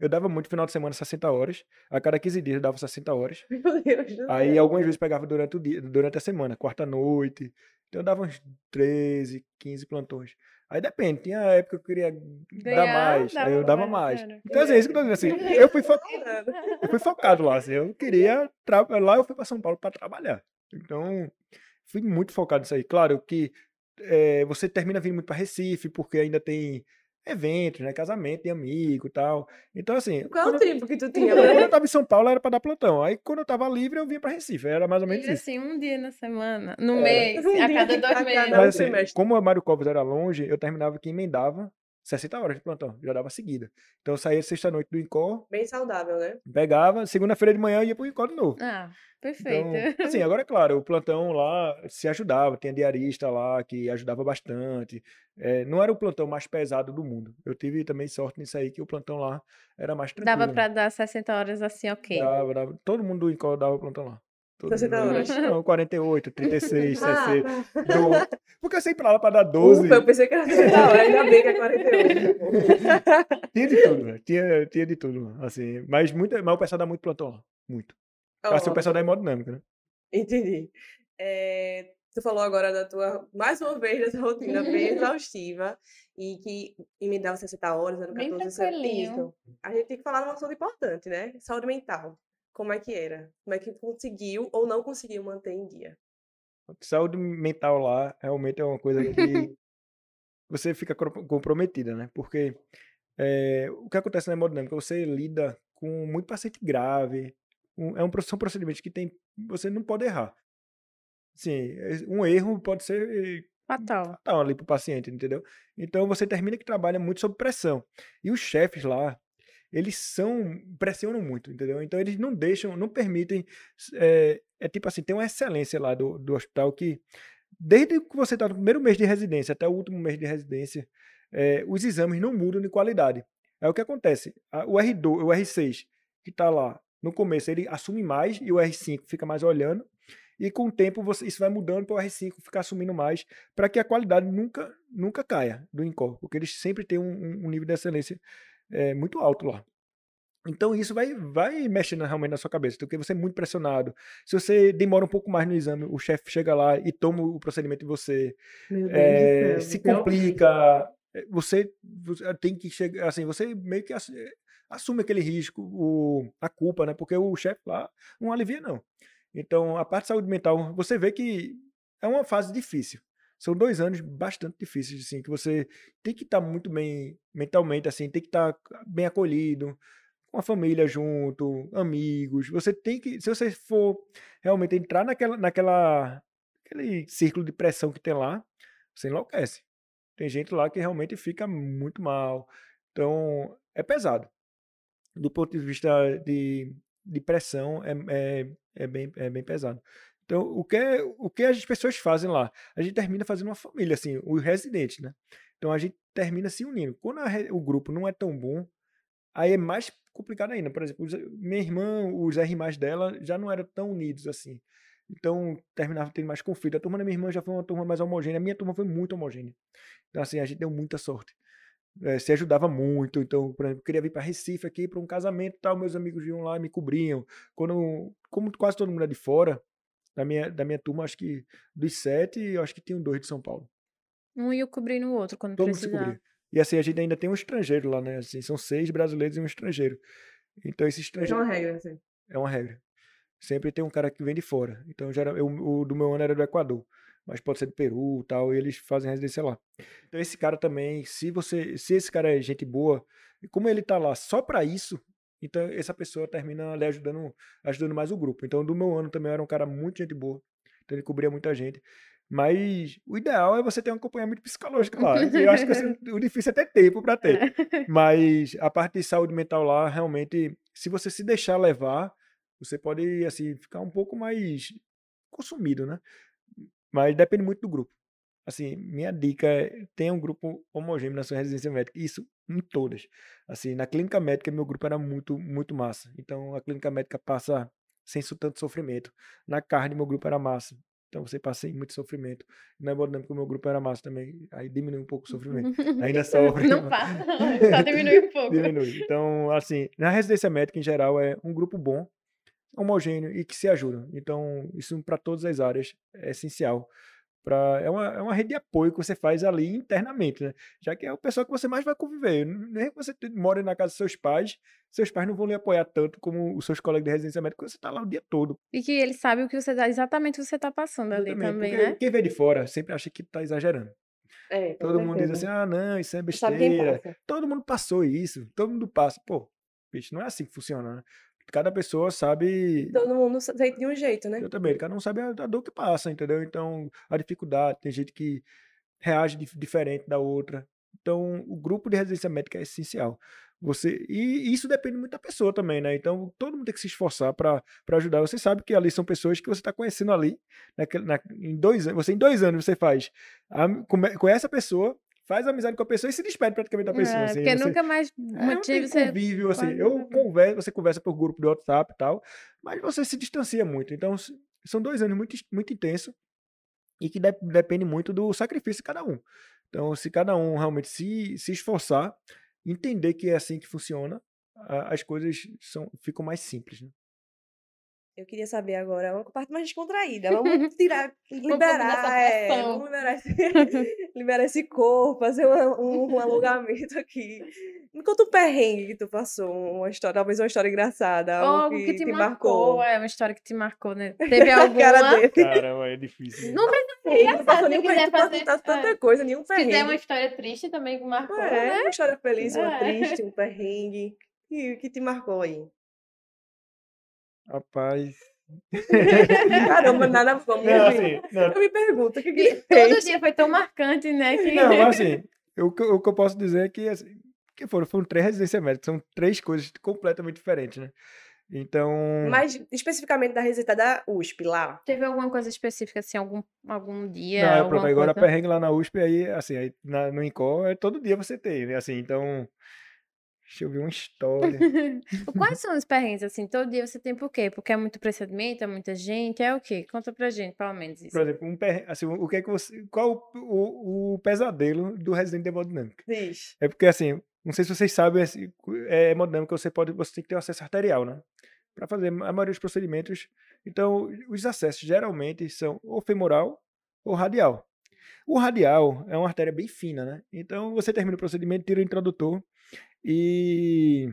Eu dava muito final de semana 60 horas. A cada 15 dias eu dava 60 horas. Meu Deus do Aí céu. algumas vezes pegava durante o dia, durante a semana, quarta-noite. Então eu dava uns 13, 15 plantões. Aí depende, tinha época que eu queria dar Ganhar, mais, aí dava eu dava mais, mais. era. Então, assim, é isso que eu tô dizendo assim, eu fui, fo- eu fui focado lá, assim, eu queria, tra- lá eu fui para São Paulo para trabalhar. Então, fui muito focado nisso aí. Claro que eh, você termina vindo muito para Recife, porque ainda tem eventos, né, casamento de amigo e tal. Então, assim, Qual é o tempo que tu tinha? quando eu tava em São Paulo era para dar plantão. Aí, quando eu tava livre, eu vinha para Recife, era mais ou menos Ele, isso. assim, um dia na semana, no Era. mês, Um a cada dois meses. Mas assim, como a Mário Covas era longe, eu terminava que emendava 60 horas de plantão, já dava seguida. Então eu saía sexta-noite do Incor, Bem saudável, né? pegava, segunda-feira de manhã eu ia pro Incor de novo. Ah, perfeito. Então, assim, agora é claro, o plantão lá se ajudava, tinha diarista lá que ajudava bastante. É, não era o plantão mais pesado do mundo. Eu tive também sorte nisso aí, que o plantão lá era mais Dava tranquilo. pra dar 60 horas assim, ok. Dava, dava. Todo mundo do Incor dava plantão lá. Todo 60 mundo. horas. Não, 48, 36, Ah, 60. tá. do- Porque eu sempre lá pra dar 12. Ufa, eu pensei que era 60 horas, ainda bem que é 48. pô. Tinha de tudo, velho. Tinha, tinha de tudo, assim. Mas, muita, mas o pessoal dá muito plantão lá. Muito. Assim, o pessoal da hemodinâmica, né? Entendi. É, tu falou agora da tua, mais uma vez, dessa rotina bem exaustiva e que emendava 60 horas, eram Bem 14 semanas. tranquilinho. Isso. A gente tem que falar de uma assunto importante, né? Saúde mental. Como é que era? Como é que conseguiu ou não conseguiu manter em dia? Saúde mental lá realmente é uma coisa que você fica comprometida, né? Porque é, o que acontece na hemodinâmica, você lida com muito paciente grave. um- é um, são procedimentos que tem, você não pode errar. Sim, um erro pode ser Fatal. fatal ali pro paciente, entendeu? Então você termina que trabalha muito sob pressão. E os chefes lá, eles são, pressionam muito, entendeu? Então eles não deixam, não permitem, é, é tipo assim, tem uma excelência lá do, do hospital que, desde que você está no primeiro mês de residência até o último mês de residência, é, os exames não mudam de qualidade. É o que acontece. O R2, o R6, que está lá no começo, ele assume mais e o R5 fica mais olhando. E com o tempo você, isso vai mudando para o R5 ficar assumindo mais, para que a qualidade nunca, nunca caia do INCOR, porque eles sempre têm um- um nível de excelência é, muito alto lá. Então isso vai, vai mexendo realmente na sua cabeça, porque você é muito pressionado. Se você demora um pouco mais no exame, o chefe chega lá e toma o procedimento de você, é, se complica, é, você, você tem que chegar, assim, você meio que ass- assume aquele risco, o, a culpa, né? Porque o chefe lá não alivia, não. Então, a parte de saúde mental, você vê que é uma fase difícil. São dois anos bastante difíceis, assim, que você tem que estar muito bem mentalmente, assim, tem que estar bem acolhido, com a família junto, amigos. Você tem que, se você for realmente entrar naquela, naquela, aquele círculo de pressão que tem lá, você enlouquece. Tem gente lá que realmente fica muito mal. Então, é pesado. Do ponto de vista de, de pressão, é, é, é, bem, é bem pesado. Então, o que, é- o que as pessoas fazem lá? A gente termina fazendo uma família, assim, os residentes, né? Então, a gente termina se unindo. Quando a o grupo não é tão bom, aí é mais complicado ainda. Por exemplo, minha irmã, os R dela já não eram tão unidos assim. Então, terminava tendo mais conflito. A turma da minha irmã já foi uma turma mais homogênea. A minha turma foi muito homogênea. Então, assim, a gente deu muita sorte. Eh, se ajudava muito. Então, por exemplo, queria vir para Recife aqui para um casamento tal. Meus amigos iam lá e me cobriam. Quando, como quase todo mundo é de fora, da minha, da minha turma, acho que dos sete, eu acho que tinham dois de São Paulo. Um ia cobrindo o outro quando Todo mundo se. E assim, a gente ainda tem um estrangeiro lá, né? Assim, são seis brasileiros e um estrangeiro. Então, esse É estrangeiro uma regra, assim. é uma regra. Sempre tem um cara que vem de fora. Então, já eu, o do meu ano era do Equador. Mas pode ser do Peru e tal, e eles fazem residência lá. Então, esse cara também, se você, se esse cara é gente boa, e como ele tá lá só para isso, então essa pessoa termina ali ajudando, ajudando mais o grupo. Então, do meu ano também era um cara muito gente boa. Então, ele cobria muita gente. Mas o ideal é você ter um acompanhamento psicológico lá. Eu acho que assim, o difícil é ter tempo para ter. Mas a parte de saúde mental lá, realmente, se você se deixar levar, você pode assim ficar um pouco mais consumido, né? Mas depende muito do grupo. Assim, minha dica é tenha um grupo homogêneo na sua residência médica. Isso em todas. Assim, na clínica médica meu grupo era muito muito massa. Então a clínica médica passa sem tanto sofrimento. Na carne meu grupo era massa. Então você passa em muito sofrimento. Na hemodinâmica, meu grupo era massa também. Aí diminui um pouco o sofrimento. Ainda sofre. Não passa, só diminui um pouco. diminui. Então, assim, na residência médica em geral é um grupo bom, homogêneo e que se ajuda. Então, isso para todas as áreas é essencial. Pra, é, uma, é uma rede de apoio que você faz ali internamente, né? Já que é o pessoal que você mais vai conviver. Nem que você mora na casa dos seus pais, seus pais não vão lhe apoiar tanto como os seus colegas de residência médica, porque você está lá o dia todo. E que eles sabem o que você tá, exatamente o que você está passando ali também, né? Quem vê de fora sempre acha que está exagerando. É, Todo mundo diz assim, ah, não, isso é besteira. Todo mundo passou isso, todo mundo passa. Pô, bicho, não é assim que funciona, né? Cada pessoa sabe Todo mundo sente de um jeito, né? Eu também, cada um sabe a, a dor que passa, entendeu? Então, a dificuldade, tem gente que reage dif- diferente da outra. Então, o grupo de residência médica é essencial. Você e isso depende muito da pessoa também, né? Então, todo mundo tem que se esforçar para ajudar. Você sabe que ali são pessoas que você está conhecendo ali, naquele, na, em dois anos. Você em dois anos você faz, come- conhece a pessoa, faz amizade com a pessoa e se despede praticamente da pessoa. É, assim, porque você- nunca mais é, motivo tem você. convívio, assim. Eu converso, você conversa por grupo de WhatsApp e tal, mas você se distancia muito. Então, são dois anos muito, muito intensos e que de- depende muito do sacrifício de cada um. Então, se cada um realmente se, se esforçar, entender que é assim que funciona, as coisas são, ficam mais simples, né? Eu queria saber agora uma parte mais descontraída. Vamos tirar, liberar, é, pressão. vamos liberar esse, liberar esse corpo, fazer uma- um, um alongamento aqui. Me conta um perrengue que tu passou, uma história, talvez uma história engraçada, algo Algo que, que te te marcou, é uma história que te marcou, né? Teve cara alguma? dele. Caramba, é difícil. Não precisa ser não passou engraçado, nenhum perrengue, tu pode fazer. contar tanta é. coisa, nenhum Se quiser uma perrengue. história triste também que marcou, É, né? uma história feliz, uma É. triste, um perrengue. Que, que te marcou aí? Rapaz. Caramba, nada como. Não, assim, não, Eu me pergunto, o que, que ele todo fez? dia foi tão marcante, né? Que... Não, mas assim, o que, eu- o que eu posso dizer é que, assim, que foram, foram três residências médicas, são três coisas completamente diferentes, né? Então, Mas especificamente da receita da USP lá. Teve alguma coisa específica, assim, algum, algum dia, não, é, alguma pronto, agora coisa? perrengue lá na USP, aí, assim, aí na- no INCO, é todo dia você tem, né? Assim, então, deixa eu ver uma história. Quais são os perrengues, assim? Todo dia você tem por quê? Porque é muito procedimento, é muita gente, é o quê? Conta pra gente, pelo menos isso. Por exemplo, um perrengue, assim, o que é que você, qual o, o, o pesadelo do residente de hemodinâmica? Diz. É porque, assim, não sei se vocês sabem, assim, é hemodinâmica, você pode, você tem que ter um acesso arterial, né? Para fazer a maioria dos procedimentos. Então, os acessos geralmente são ou femoral ou radial. O radial é uma artéria bem fina, né? Então, você termina o procedimento, tira o introdutor e,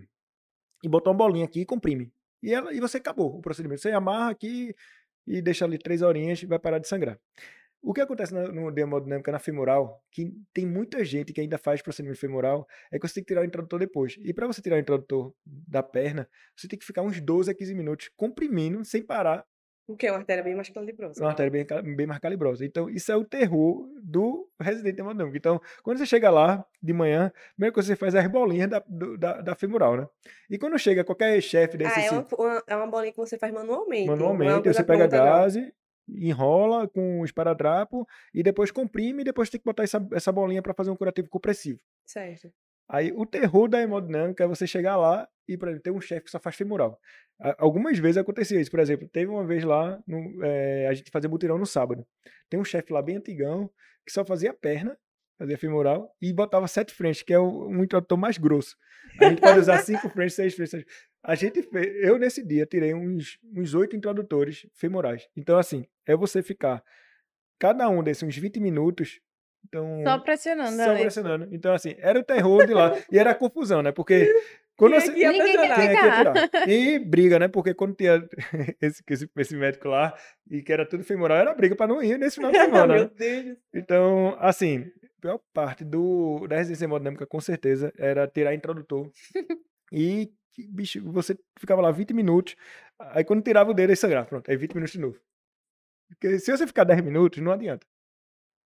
e bota uma bolinha aqui e comprime. E, ela, e você acabou o procedimento. Você amarra aqui e deixa ali três horinhas e vai parar de sangrar. O que acontece no de hemodinâmica na femoral, que tem muita gente que ainda faz procedimento femoral, é que você tem que tirar o introdutor depois. E para você tirar o introdutor da perna, você tem que ficar uns 12 a 15 minutos comprimindo, sem parar, O que é uma artéria bem mais calibrosa. uma artéria bem, bem mais calibrosa. Então, isso é o terror do residente hemodinâmico. Então, quando você chega lá de manhã, a primeira coisa que você faz é as bolinhas da, do- da, da femoral, né? E quando chega qualquer chefe desse Ah, é assim, uma, uma- é uma bolinha que você faz manualmente. não é manualmente, coisa você pega pronta, não. gase, enrola com o esparadrapo e depois comprime e depois tem que botar essa, essa bolinha para fazer um curativo compressivo. Certo. Aí o terror da hemodinâmica é você chegar lá e, exemplo, ter um chefe que só faz femoral. Algumas vezes acontecia isso. Por exemplo, teve uma vez lá, no- eh, a gente fazia mutirão no sábado. Tem um chefe lá bem antigão que só fazia perna, fazia femoral e botava sete frentes, que é o, um introdutor mais grosso. A gente pode usar cinco frentes, seis frentes. A gente fez, eu nesse dia tirei uns uns oito introdutores femorais. Então, assim, é você ficar cada um desses uns 20 minutos. Então, Só pressionando só pressionando. Então, assim, era o terror de lá. e era a confusão, né? Porque quando você. Ninguém quer? Quem é tirar? E briga, né? Porque quando tinha esse, esse, esse médico lá, e que era tudo femoral, era briga pra não ir nesse final de semana. Meu né? Deus. Então, assim, a pior parte do, da residência hemodinâmica, com certeza, era tirar introdutor. E, bicho, você ficava lá 20 minutos, aí quando tirava o dedo, aí sangrava. Pronto, aí 20 minutos de novo. Porque se você ficar 10 minutos, não adianta.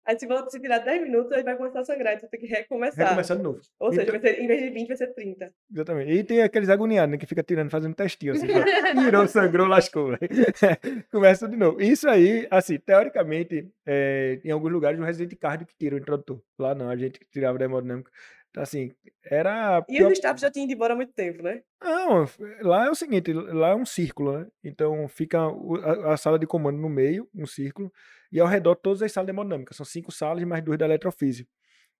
Aí se você tirar 10 minutos, aí vai começar a sangrar, então tem que recomeçar. Recomeçar de novo. Ou seja, Então- vai ser, em vez de 20, vai ser 30. Exatamente. E tem aqueles agoniados, né, que fica tirando, fazendo testinho, assim. Tirou, sangrou, lascou. velho. Começa de novo. Isso aí, assim, teoricamente, é, em alguns lugares, o residente cardio que tira o introdutor. Lá não, a gente que tirava da hemodinâmica. Assim, era. E pior- os staff já tinham ido embora há muito tempo, né? Não, lá é o seguinte, lá é um círculo, né? Então fica o- a, a sala de comando no meio, um círculo, e ao redor todas as salas de hemodinâmica. São cinco salas mais duas da eletrofísica.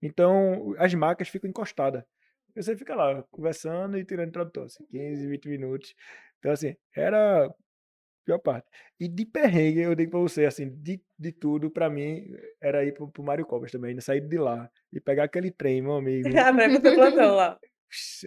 Então as macas ficam encostadas. Você fica lá conversando e tirando tradutor, assim, 15, 20 minutos. Então, assim, era pior parte. E de perrengue, eu digo pra você, assim, de, de tudo, pra mim, era ir pro, pro Mário Covas também, sair de lá e pegar aquele trem, meu amigo. A breve do plantão lá.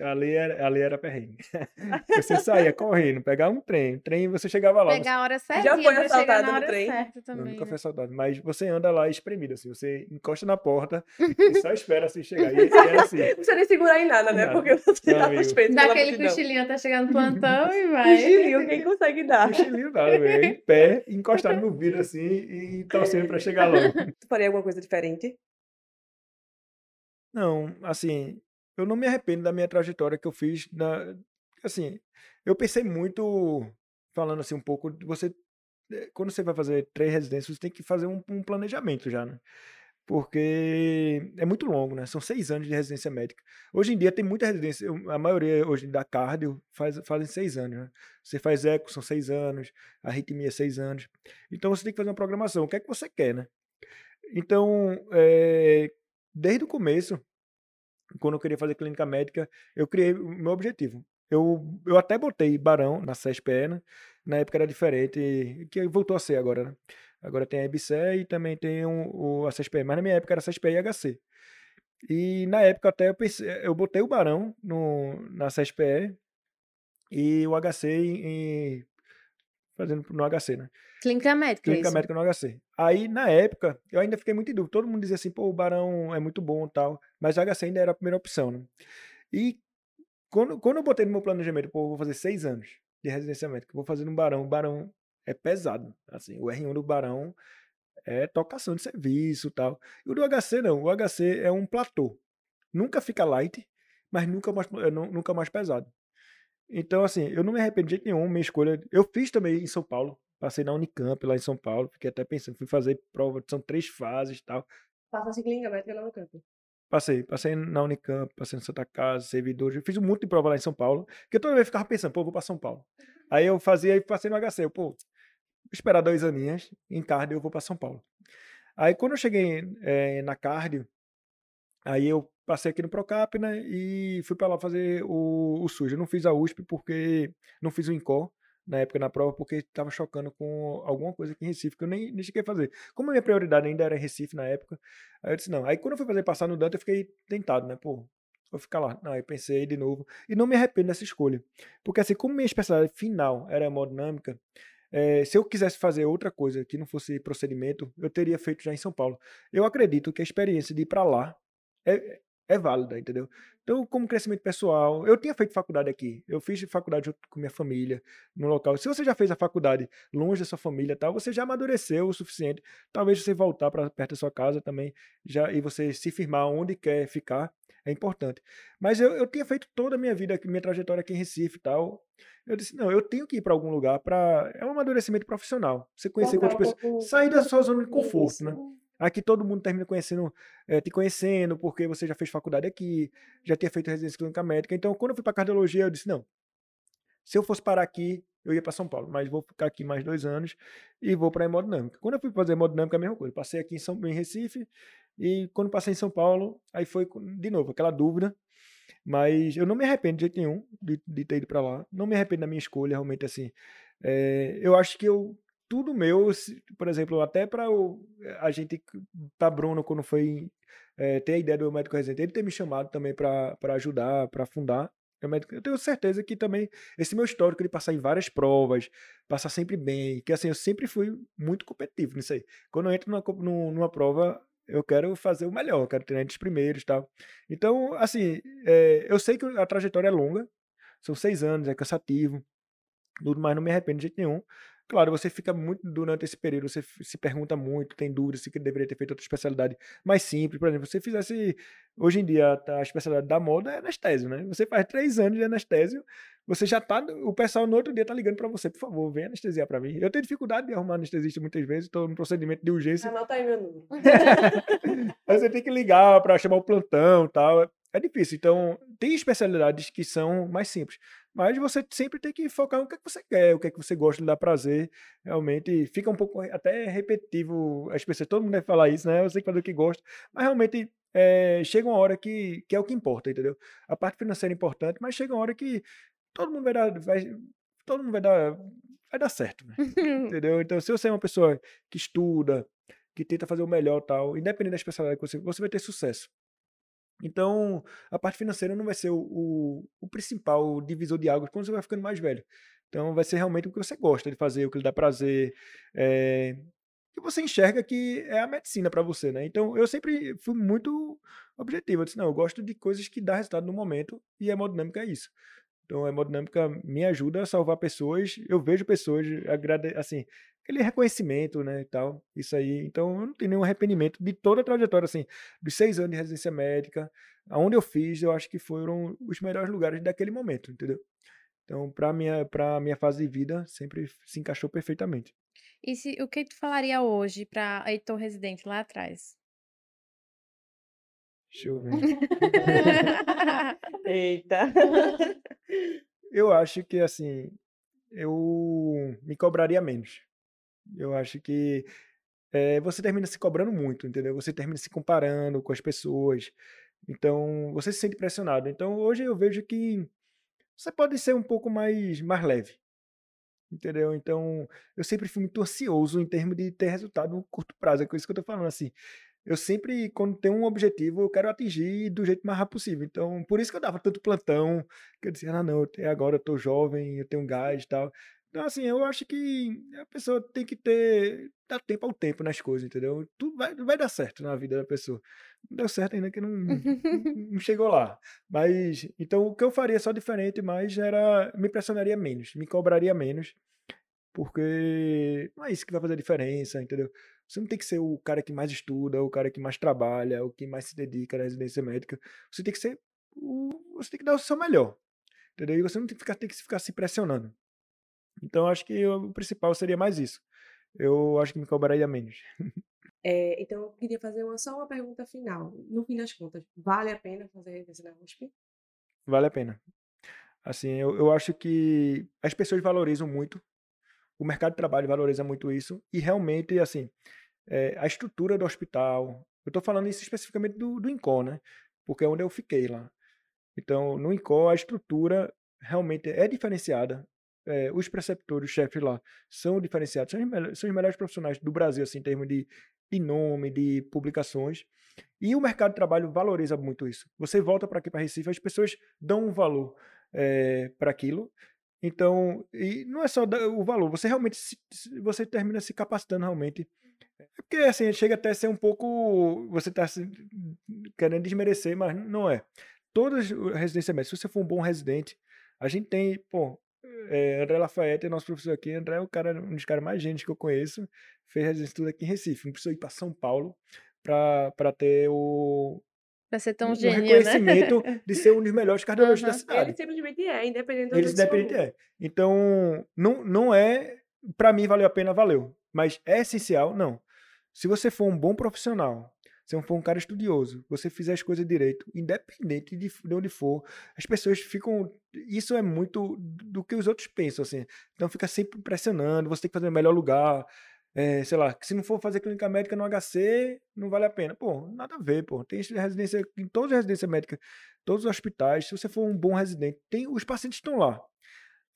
Ali era, ali era perrengue. Você saía correndo, pegar um trem, trem você chegava lá. Pegar a hora certinha foi pra chegar assaltado no trem? certa também. não, nunca né? foi assaltado, mas você anda lá espremido, assim, você encosta na porta e só espera assim chegar. E era assim. Não precisa nem segurar em nada, né? Nada. Porque você tá amigo. suspeito Dá aquele cochilinho até chegar no plantão e vai. Cochilinho, quem consegue dar? Cochilinho nada, velho. Em pé, encostado no vidro assim e torcendo pra chegar logo. Tu faria alguma coisa diferente? Não, assim, eu não me arrependo da minha trajetória que eu fiz na, assim, eu pensei muito, falando assim um pouco, você, eh, quando você vai fazer três residências, você tem que fazer um, um planejamento já, né? Porque é muito longo, né? São seis anos de residência médica. Hoje em dia tem muita residência, a maioria hoje da cardio faz, fazem seis anos, né? Você faz eco, são seis anos, arritmia, seis anos. Então você tem que fazer uma programação. O que é que você quer, né? Então, eh, desde o começo, quando eu queria fazer clínica médica, eu criei o meu objetivo. Eu, eu até botei Barão na CSPE, né? Na época era diferente, que voltou a ser agora, né? Agora tem a EBSE e também tem um, o, a CSPE, mas na minha época era CSPE e HC. E na época até eu pensei, eu botei o Barão no, na CSPE e o HC em, em- fazendo no HC, né? Clínica médica, Clínica isso. médica no HC. Aí, na época, eu ainda fiquei muito em dúvida. Todo mundo dizia assim, pô, o Barão é muito bom e tal. Mas o HC ainda era a primeira opção, né? E quando, quando eu botei no meu planejamento, pô, vou fazer seis anos de residência médica, vou fazer no Barão. O Barão é pesado. Assim, o R1 do Barão é tocação de serviço e tal. E o do HC, não. O HC é um platô. Nunca fica light, mas nunca mais, é, nu- nunca mais pesado. Então, assim, eu não me arrependo de jeito nenhum, minha escolha. Eu fiz também em São Paulo, passei na Unicamp lá em São Paulo, fiquei até pensando, fui fazer prova, são três fases e tal. Passa clínica médica lá no campo. Passei, passei na Unicamp, passei na Santa Casa, servidores, eu fiz um monte de prova lá em São Paulo, que toda vez eu ficava pensando, pô, vou pra São Paulo. Aí eu fazia e passei no HC, eu, pô, vou esperar dois aninhos, em cardio eu vou pra São Paulo. Aí quando eu cheguei eh, na cardio, aí eu passei aqui no Procap, né, e fui pra lá fazer o, o SUS. Eu não fiz a USP porque não fiz o INCOR na época na prova, porque tava chocando com alguma coisa aqui em Recife, que eu nem, nem cheguei a fazer. Como a minha prioridade ainda era Recife na época, aí eu disse, não. Aí quando eu fui fazer passar no Dante, eu fiquei tentado, né, pô, vou ficar lá. Não, aí pensei de novo, e não me arrependo dessa escolha. Porque assim, como minha especialidade final era hemodinâmica, eh, se eu quisesse fazer outra coisa que não fosse procedimento, eu teria feito já em São Paulo. Eu acredito que a experiência de ir para lá é, é válida, entendeu? Então, como crescimento pessoal, eu tinha feito faculdade aqui. Eu fiz faculdade junto com minha família, no local. Se você já fez a faculdade longe da sua família tal, você já amadureceu o suficiente. Talvez você voltar para perto da sua casa também, já e você se firmar onde quer ficar, é importante. Mas eu, eu tinha feito toda a minha vida, minha trajetória aqui em Recife e tal. Eu disse, não, eu tenho que ir para algum lugar para. É um amadurecimento profissional. Você conhecer outras pessoas. Sair da sua zona de conforto, né? Aqui todo mundo termina conhecendo, eh, te conhecendo, porque você já fez faculdade aqui, já tinha feito residência clínica médica. Então, quando eu fui para cardiologia, eu disse, não, se eu fosse parar aqui, eu ia para São Paulo, mas vou ficar aqui mais dois anos e vou para hemodinâmica. Quando eu fui fazer hemodinâmica, a mesma coisa. Passei aqui em, São, em Recife e quando passei em São Paulo, aí foi de novo aquela dúvida. Mas eu não me arrependo de jeito nenhum de, de ter ido para lá. Não me arrependo da minha escolha, realmente assim. Eh, eu acho que eu tudo meu, por exemplo, até para a gente, para Bruno, quando foi eh, ter a ideia do médico residente, ele ter me chamado também para ajudar, para fundar. Eu tenho certeza que também esse meu histórico de passar em várias provas, passar sempre bem, que assim, eu sempre fui muito competitivo nisso aí. Quando eu entro numa, numa prova, eu quero fazer o melhor, eu quero treinar entre os primeiros e tal. Então, assim, eh, eu sei que a trajetória é longa, são seis anos, é cansativo, tudo, mas não me arrependo de jeito nenhum. Claro, você fica muito durante esse período, você se pergunta muito, tem dúvidas se que deveria ter feito outra especialidade mais simples. Por exemplo, se você fizesse. Hoje em dia, a especialidade da moda é anestésio, né? Você faz três anos de anestésio, você já tá. O pessoal no outro dia tá ligando para você, por favor, vem anestesiar para mim. Eu tenho dificuldade de arrumar anestesista muitas vezes, estou no procedimento de urgência. Anota aí meu número. Aí você tem que ligar para chamar o plantão e tal. é difícil. Então, tem especialidades que são mais simples. Mas você sempre tem que focar no que, é que você quer, o que é que você gosta, lhe dá prazer. Realmente fica um pouco até repetitivo as pessoas, todo mundo deve falar isso, né? Você tem que fazer o que gosta. Mas realmente é, chega uma hora que, que é o que importa, entendeu? A parte financeira é importante, mas chega uma hora que todo mundo vai dar. Vai, todo mundo vai dar. Vai dar certo, né? entendeu? Então, se você é uma pessoa que estuda, que tenta fazer o melhor tal, independente da especialidade que você, você vai ter sucesso. Então, a parte financeira não vai ser o, o, o, principal divisor de águas quando você vai ficando mais velho. Então, vai ser realmente o que você gosta de fazer, o que lhe dá prazer, é, que você enxerga que é a medicina para você, né? Então, eu sempre fui muito objetivo. Eu disse, não, eu gosto de coisas que dá resultado no momento e a hemodinâmica é isso. Então, a hemodinâmica me ajuda a salvar pessoas. Eu vejo pessoas, assim, aquele reconhecimento, né, e tal, isso aí. Então, eu não tenho nenhum arrependimento de toda a trajetória, assim, dos seis anos de residência médica, aonde eu fiz, eu acho que foram os melhores lugares daquele momento, entendeu? Então, para minha para minha fase de vida, sempre se encaixou perfeitamente. E se, o que tu falaria hoje para Heitor residente lá atrás? Deixa eu ver. Eita. Eu acho que assim, eu me cobraria menos. Eu acho que é, você termina se cobrando muito, entendeu? Você termina se comparando com as pessoas. Então, você se sente pressionado. Então, hoje eu vejo que você pode ser um pouco mais, mais leve. Entendeu? Então, eu sempre fui muito ansioso em termos de ter resultado no curto prazo. É isso que eu tô falando, assim. Eu sempre, quando tenho um objetivo, eu quero atingir do jeito mais rápido possível. Então, por isso que eu dava tanto plantão, que eu dizia, ah, não, agora eu tô jovem, eu tenho gás e tal. Então, assim, eu acho que a pessoa tem que ter. dar tempo ao tempo nas coisas, entendeu? Tudo vai, vai dar certo na vida da pessoa. Não deu certo ainda que não, não chegou lá. Mas, então, o que eu faria só diferente mais era. me pressionaria menos, me cobraria menos. Porque não é isso que vai fazer a diferença, entendeu? Você não tem que ser o cara que mais estuda, o cara que mais trabalha, o que mais se dedica na residência médica. Você tem que ser. O, você tem que dar o seu melhor. Entendeu? E você não tem que ficar, tem que ficar se pressionando. Então, acho que o principal seria mais isso. Eu acho que me cobraria menos. É, então, eu queria fazer uma, só uma pergunta final. No fim das contas, vale a pena fazer residência na USP? Vale a pena. Assim, eu, eu acho que as pessoas valorizam muito, o mercado de trabalho valoriza muito isso, e realmente, assim, é, a estrutura do hospital, eu estou falando isso especificamente do, do INCO, né? Porque é onde eu fiquei lá. Então, no INCO, a estrutura realmente é diferenciada é, os preceptores, os chefes lá, são diferenciados, são os, são os melhores profissionais do Brasil, assim, em termos de, de nome, de publicações. E o mercado de trabalho valoriza muito isso. Você volta para aqui, para Recife, as pessoas dão um valor é, para aquilo. Então, e não é só o valor, você realmente se, você termina se capacitando realmente. Porque assim, chega até a ser um pouco. Você está querendo desmerecer, mas não é. Todas as residências médicas, se você for um bom residente, a gente tem, pô, é, André Lafayette, nosso professor aqui. André é o cara, um dos caras mais gente que eu conheço. Fez estudo aqui em Recife. Não precisou ir para São Paulo para ter o. Pra ser tão um gênio, reconhecimento né? de ser um dos melhores cardiologistas da cidade. Ele simplesmente é, independente do Ele independente é. Então, não, não é. Para mim, valeu a pena, valeu. Mas é essencial? Não. Se você for um bom profissional, você for um cara estudioso, você fizer as coisas direito, independente de, de onde for, as pessoas ficam. Isso é muito do que os outros pensam, assim. Então fica sempre impressionando, você tem que fazer no melhor lugar. É, sei lá, se não for fazer clínica médica no HC, não vale a pena. Pô, nada a ver, pô. Tem residência em todas as residências médicas, todos os hospitais. Se você for um bom residente, tem, os pacientes estão lá.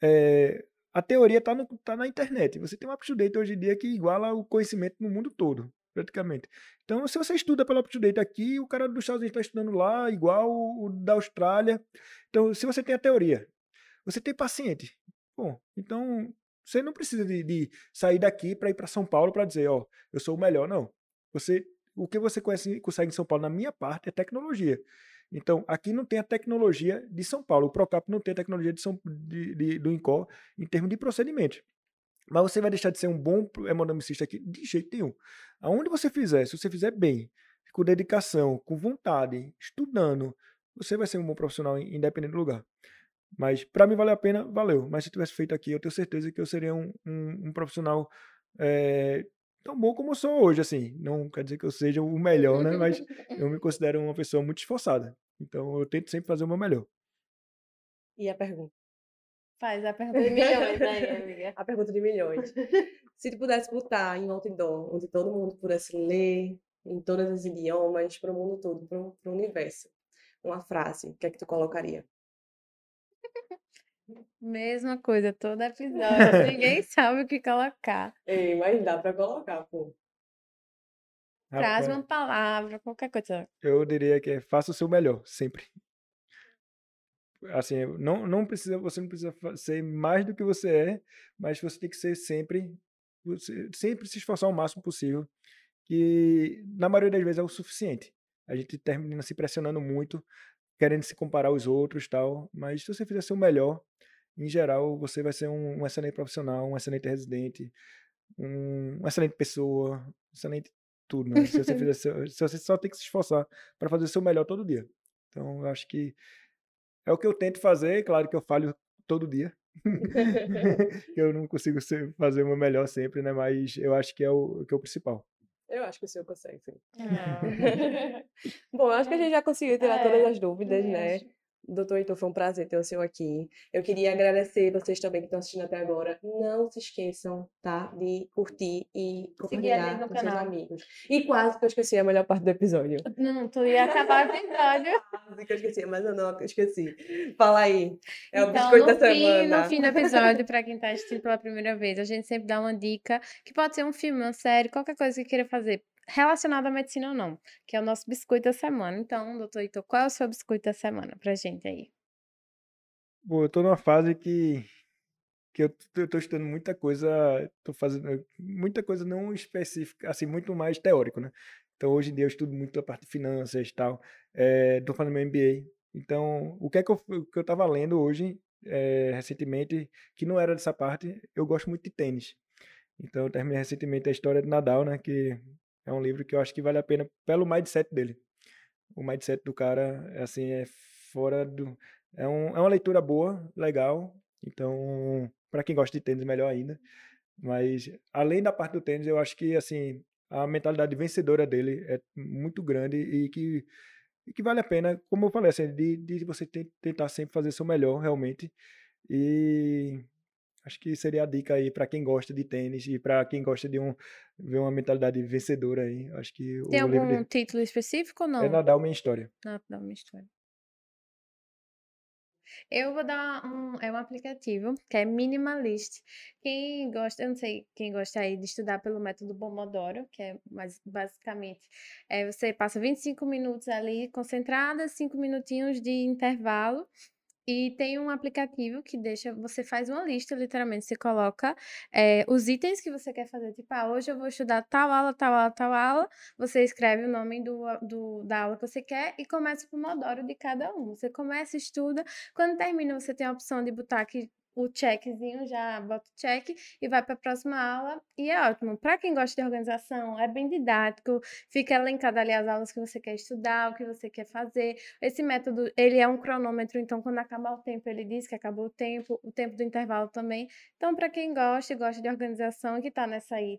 É, a teoria está tá na internet. Você tem um up-to-date hoje em dia que iguala o conhecimento no mundo todo praticamente. Então, se você estuda pela UpToDate aqui, o cara dos Estados Unidos está estudando lá, igual o da Austrália. Então, se você tem a teoria, você tem paciente. Bom, então você não precisa de, de sair daqui para ir para São Paulo para dizer, ó, eu sou o melhor. Não. Você, o que você conhece, consegue em São Paulo, na minha parte, é tecnologia. Então, aqui não tem a tecnologia de São Paulo. O Procap não tem a tecnologia de São, de, de, do INCO em termos de procedimento. Mas você vai deixar de ser um bom hemodinamicista aqui? De jeito nenhum. Aonde você fizer, se você fizer bem, com dedicação, com vontade, estudando, você vai ser um bom profissional independente do lugar. Mas para mim valeu a pena, valeu. Mas se eu tivesse feito aqui, eu tenho certeza que eu seria um, um, um profissional é, tão bom como eu sou hoje, assim. Não quer dizer que eu seja o melhor, né? Mas eu me considero uma pessoa muito esforçada. Então eu tento sempre fazer o meu melhor. E a pergunta? Faz a pergunta de milhões aí, amiga. A pergunta de milhões. Se tu pudesse botar em um outdoor, onde todo mundo pudesse ler, em todos os idiomas, para o mundo todo, para o universo, uma frase, o que é que tu colocaria? Mesma coisa, todo episódio. Ninguém sabe o que colocar. Ei, mas dá para colocar, pô. Traz uma palavra, qualquer coisa. eu diria que é faça o seu melhor, sempre. Assim, não, não precisa, você não precisa ser mais do que você é, mas você tem que ser sempre, sempre se esforçar o máximo possível, que na maioria das vezes é o suficiente. A gente termina se pressionando muito, querendo se comparar aos outros tal, mas se você fizer seu melhor, em geral, você vai ser um, um excelente profissional, um excelente residente, um, uma excelente pessoa, excelente tudo, né? Se você fizer seu, se você só tem que se esforçar para fazer o seu melhor todo dia. Então, eu acho que é o que eu tento fazer, claro que eu falho todo dia. eu não consigo ser- fazer o meu melhor sempre, né? Mas eu acho que é o, que é o principal. Eu acho que o senhor consegue, sim. Ah, Bom, eu acho que a gente já conseguiu tirar todas É, as dúvidas, né? acho. Doutor Heitor, foi um prazer ter o senhor aqui. Eu queria agradecer vocês também que estão assistindo até agora. Não se esqueçam, tá? De curtir e compartilhar com seus canal. amigos. E quase que eu esqueci a melhor parte do episódio. Não, tu ia acabar o episódio. Quase que eu esqueci, mas eu não esqueci. Fala aí. É o Então, biscoito da fim, semana. no fim do episódio, para quem tá assistindo pela primeira vez, a gente sempre dá uma dica, que pode ser um filme, uma série, qualquer coisa que queira fazer, relacionada à medicina ou não, que é o nosso biscoito da semana. Então, doutor Heitor, qual é o seu biscoito da semana pra gente aí? Pô, eu tô numa fase que, que eu, eu tô estudando muita coisa, tô fazendo muita coisa não específica, assim, muito mais teórico, né? Então, hoje em dia eu estudo muito a parte de finanças e tal, é, tô fazendo meu MBA. Então, o que é que eu, que eu tava lendo hoje, é, recentemente, que não era dessa parte, eu gosto muito de tênis. Então, eu terminei recentemente a história de Nadal, né? Que é um livro que eu acho que vale a pena pelo mindset dele. O mindset do cara, assim, é fora do. É, um, é uma leitura boa, legal. Então, para quem gosta de tênis, melhor ainda. Mas, além da parte do tênis, eu acho que, assim, a mentalidade vencedora dele é muito grande e que, e que vale a pena, como eu falei, assim, de, de você te- tentar sempre fazer seu melhor, realmente. E acho que seria a dica aí para quem gosta de tênis e para quem gosta de um, ver uma mentalidade vencedora aí. Acho que Tem livro algum dele título específico ou é não? Nadal Minha História. Dá uma história. Eu vou dar um, é um aplicativo que é Minimalist. Quem gosta, eu não sei quem gosta aí de estudar pelo método Pomodoro, que é mais basicamente, é, você passa 25 minutos ali concentrada, 5 minutinhos de intervalo. E tem um aplicativo que deixa, você faz uma lista, literalmente, você coloca eh, os itens que você quer fazer. Tipo, ah, hoje eu vou estudar tal aula, tal aula, tal aula. Você escreve o nome do, do- da aula que você quer e começa o pomodoro de cada um. Você começa, estuda. Quando termina, você tem a opção de botar aqui o checkzinho, já bota o check e vai para a próxima aula. E é ótimo. Para quem gosta de organização, é bem didático. Fica elencado ali as aulas que você quer estudar, o que você quer fazer. Esse método, ele é um cronômetro, então quando acabar o tempo, ele diz que acabou o tempo, o tempo do intervalo também. Então, para quem gosta e gosta de organização e que está nessa aí,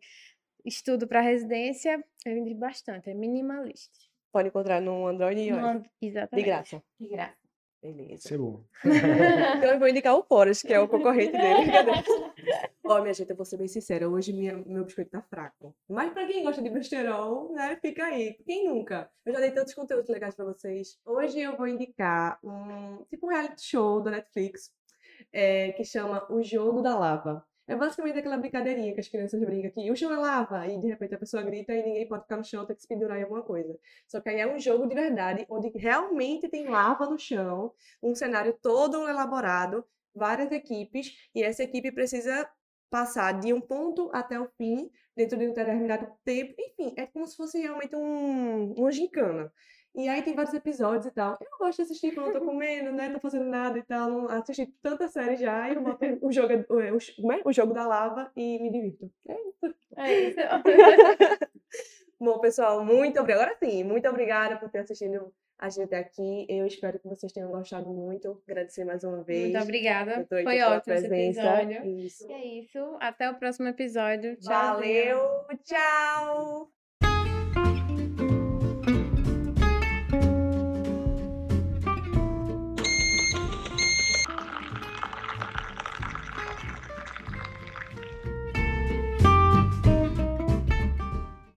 estudo para residência, eu indico bastante, é minimalista. Pode encontrar no Android e iOS. De Exatamente. graça. De graça. Beleza. Isso é bom. Então eu vou indicar o Forest, que é o concorrente dele. Ó, minha gente, eu vou ser bem sincera, hoje minha, meu biscoito tá fraco. Mas pra quem gosta de besterol, né, fica aí. Quem nunca? Eu já dei tantos conteúdos legais pra vocês. Hoje eu vou indicar um, tipo um reality show da Netflix, é, que chama O Jogo da Lava. É basicamente aquela brincadeirinha que as crianças brincam aqui, o chão é lava, e de repente a pessoa grita e ninguém pode ficar no chão, tem que se pendurar em alguma coisa. Só que aí é um jogo de verdade, onde realmente tem lava no chão, um cenário todo elaborado, várias equipes, e essa equipe precisa passar de um ponto até o fim, dentro de um determinado tempo. Enfim, é como se fosse realmente um, uma gincana. E aí tem vários episódios e tal. Eu gosto de assistir quando eu tô comendo, né? Tô fazendo nada e tal. Não assisti tanta série já. E eu boto o jogo, o, o, como é? o jogo da lava e me divirto. É isso. É isso. Bom, pessoal, muito obrigada. Agora sim, muito obrigada por ter assistido a gente até aqui. Eu espero que vocês tenham gostado muito. Agradecer mais uma vez. Muito obrigada. Foi ótimo esse presença. episódio. Isso. E é isso. Até o próximo episódio. Tchauzinho. Valeu, tchau!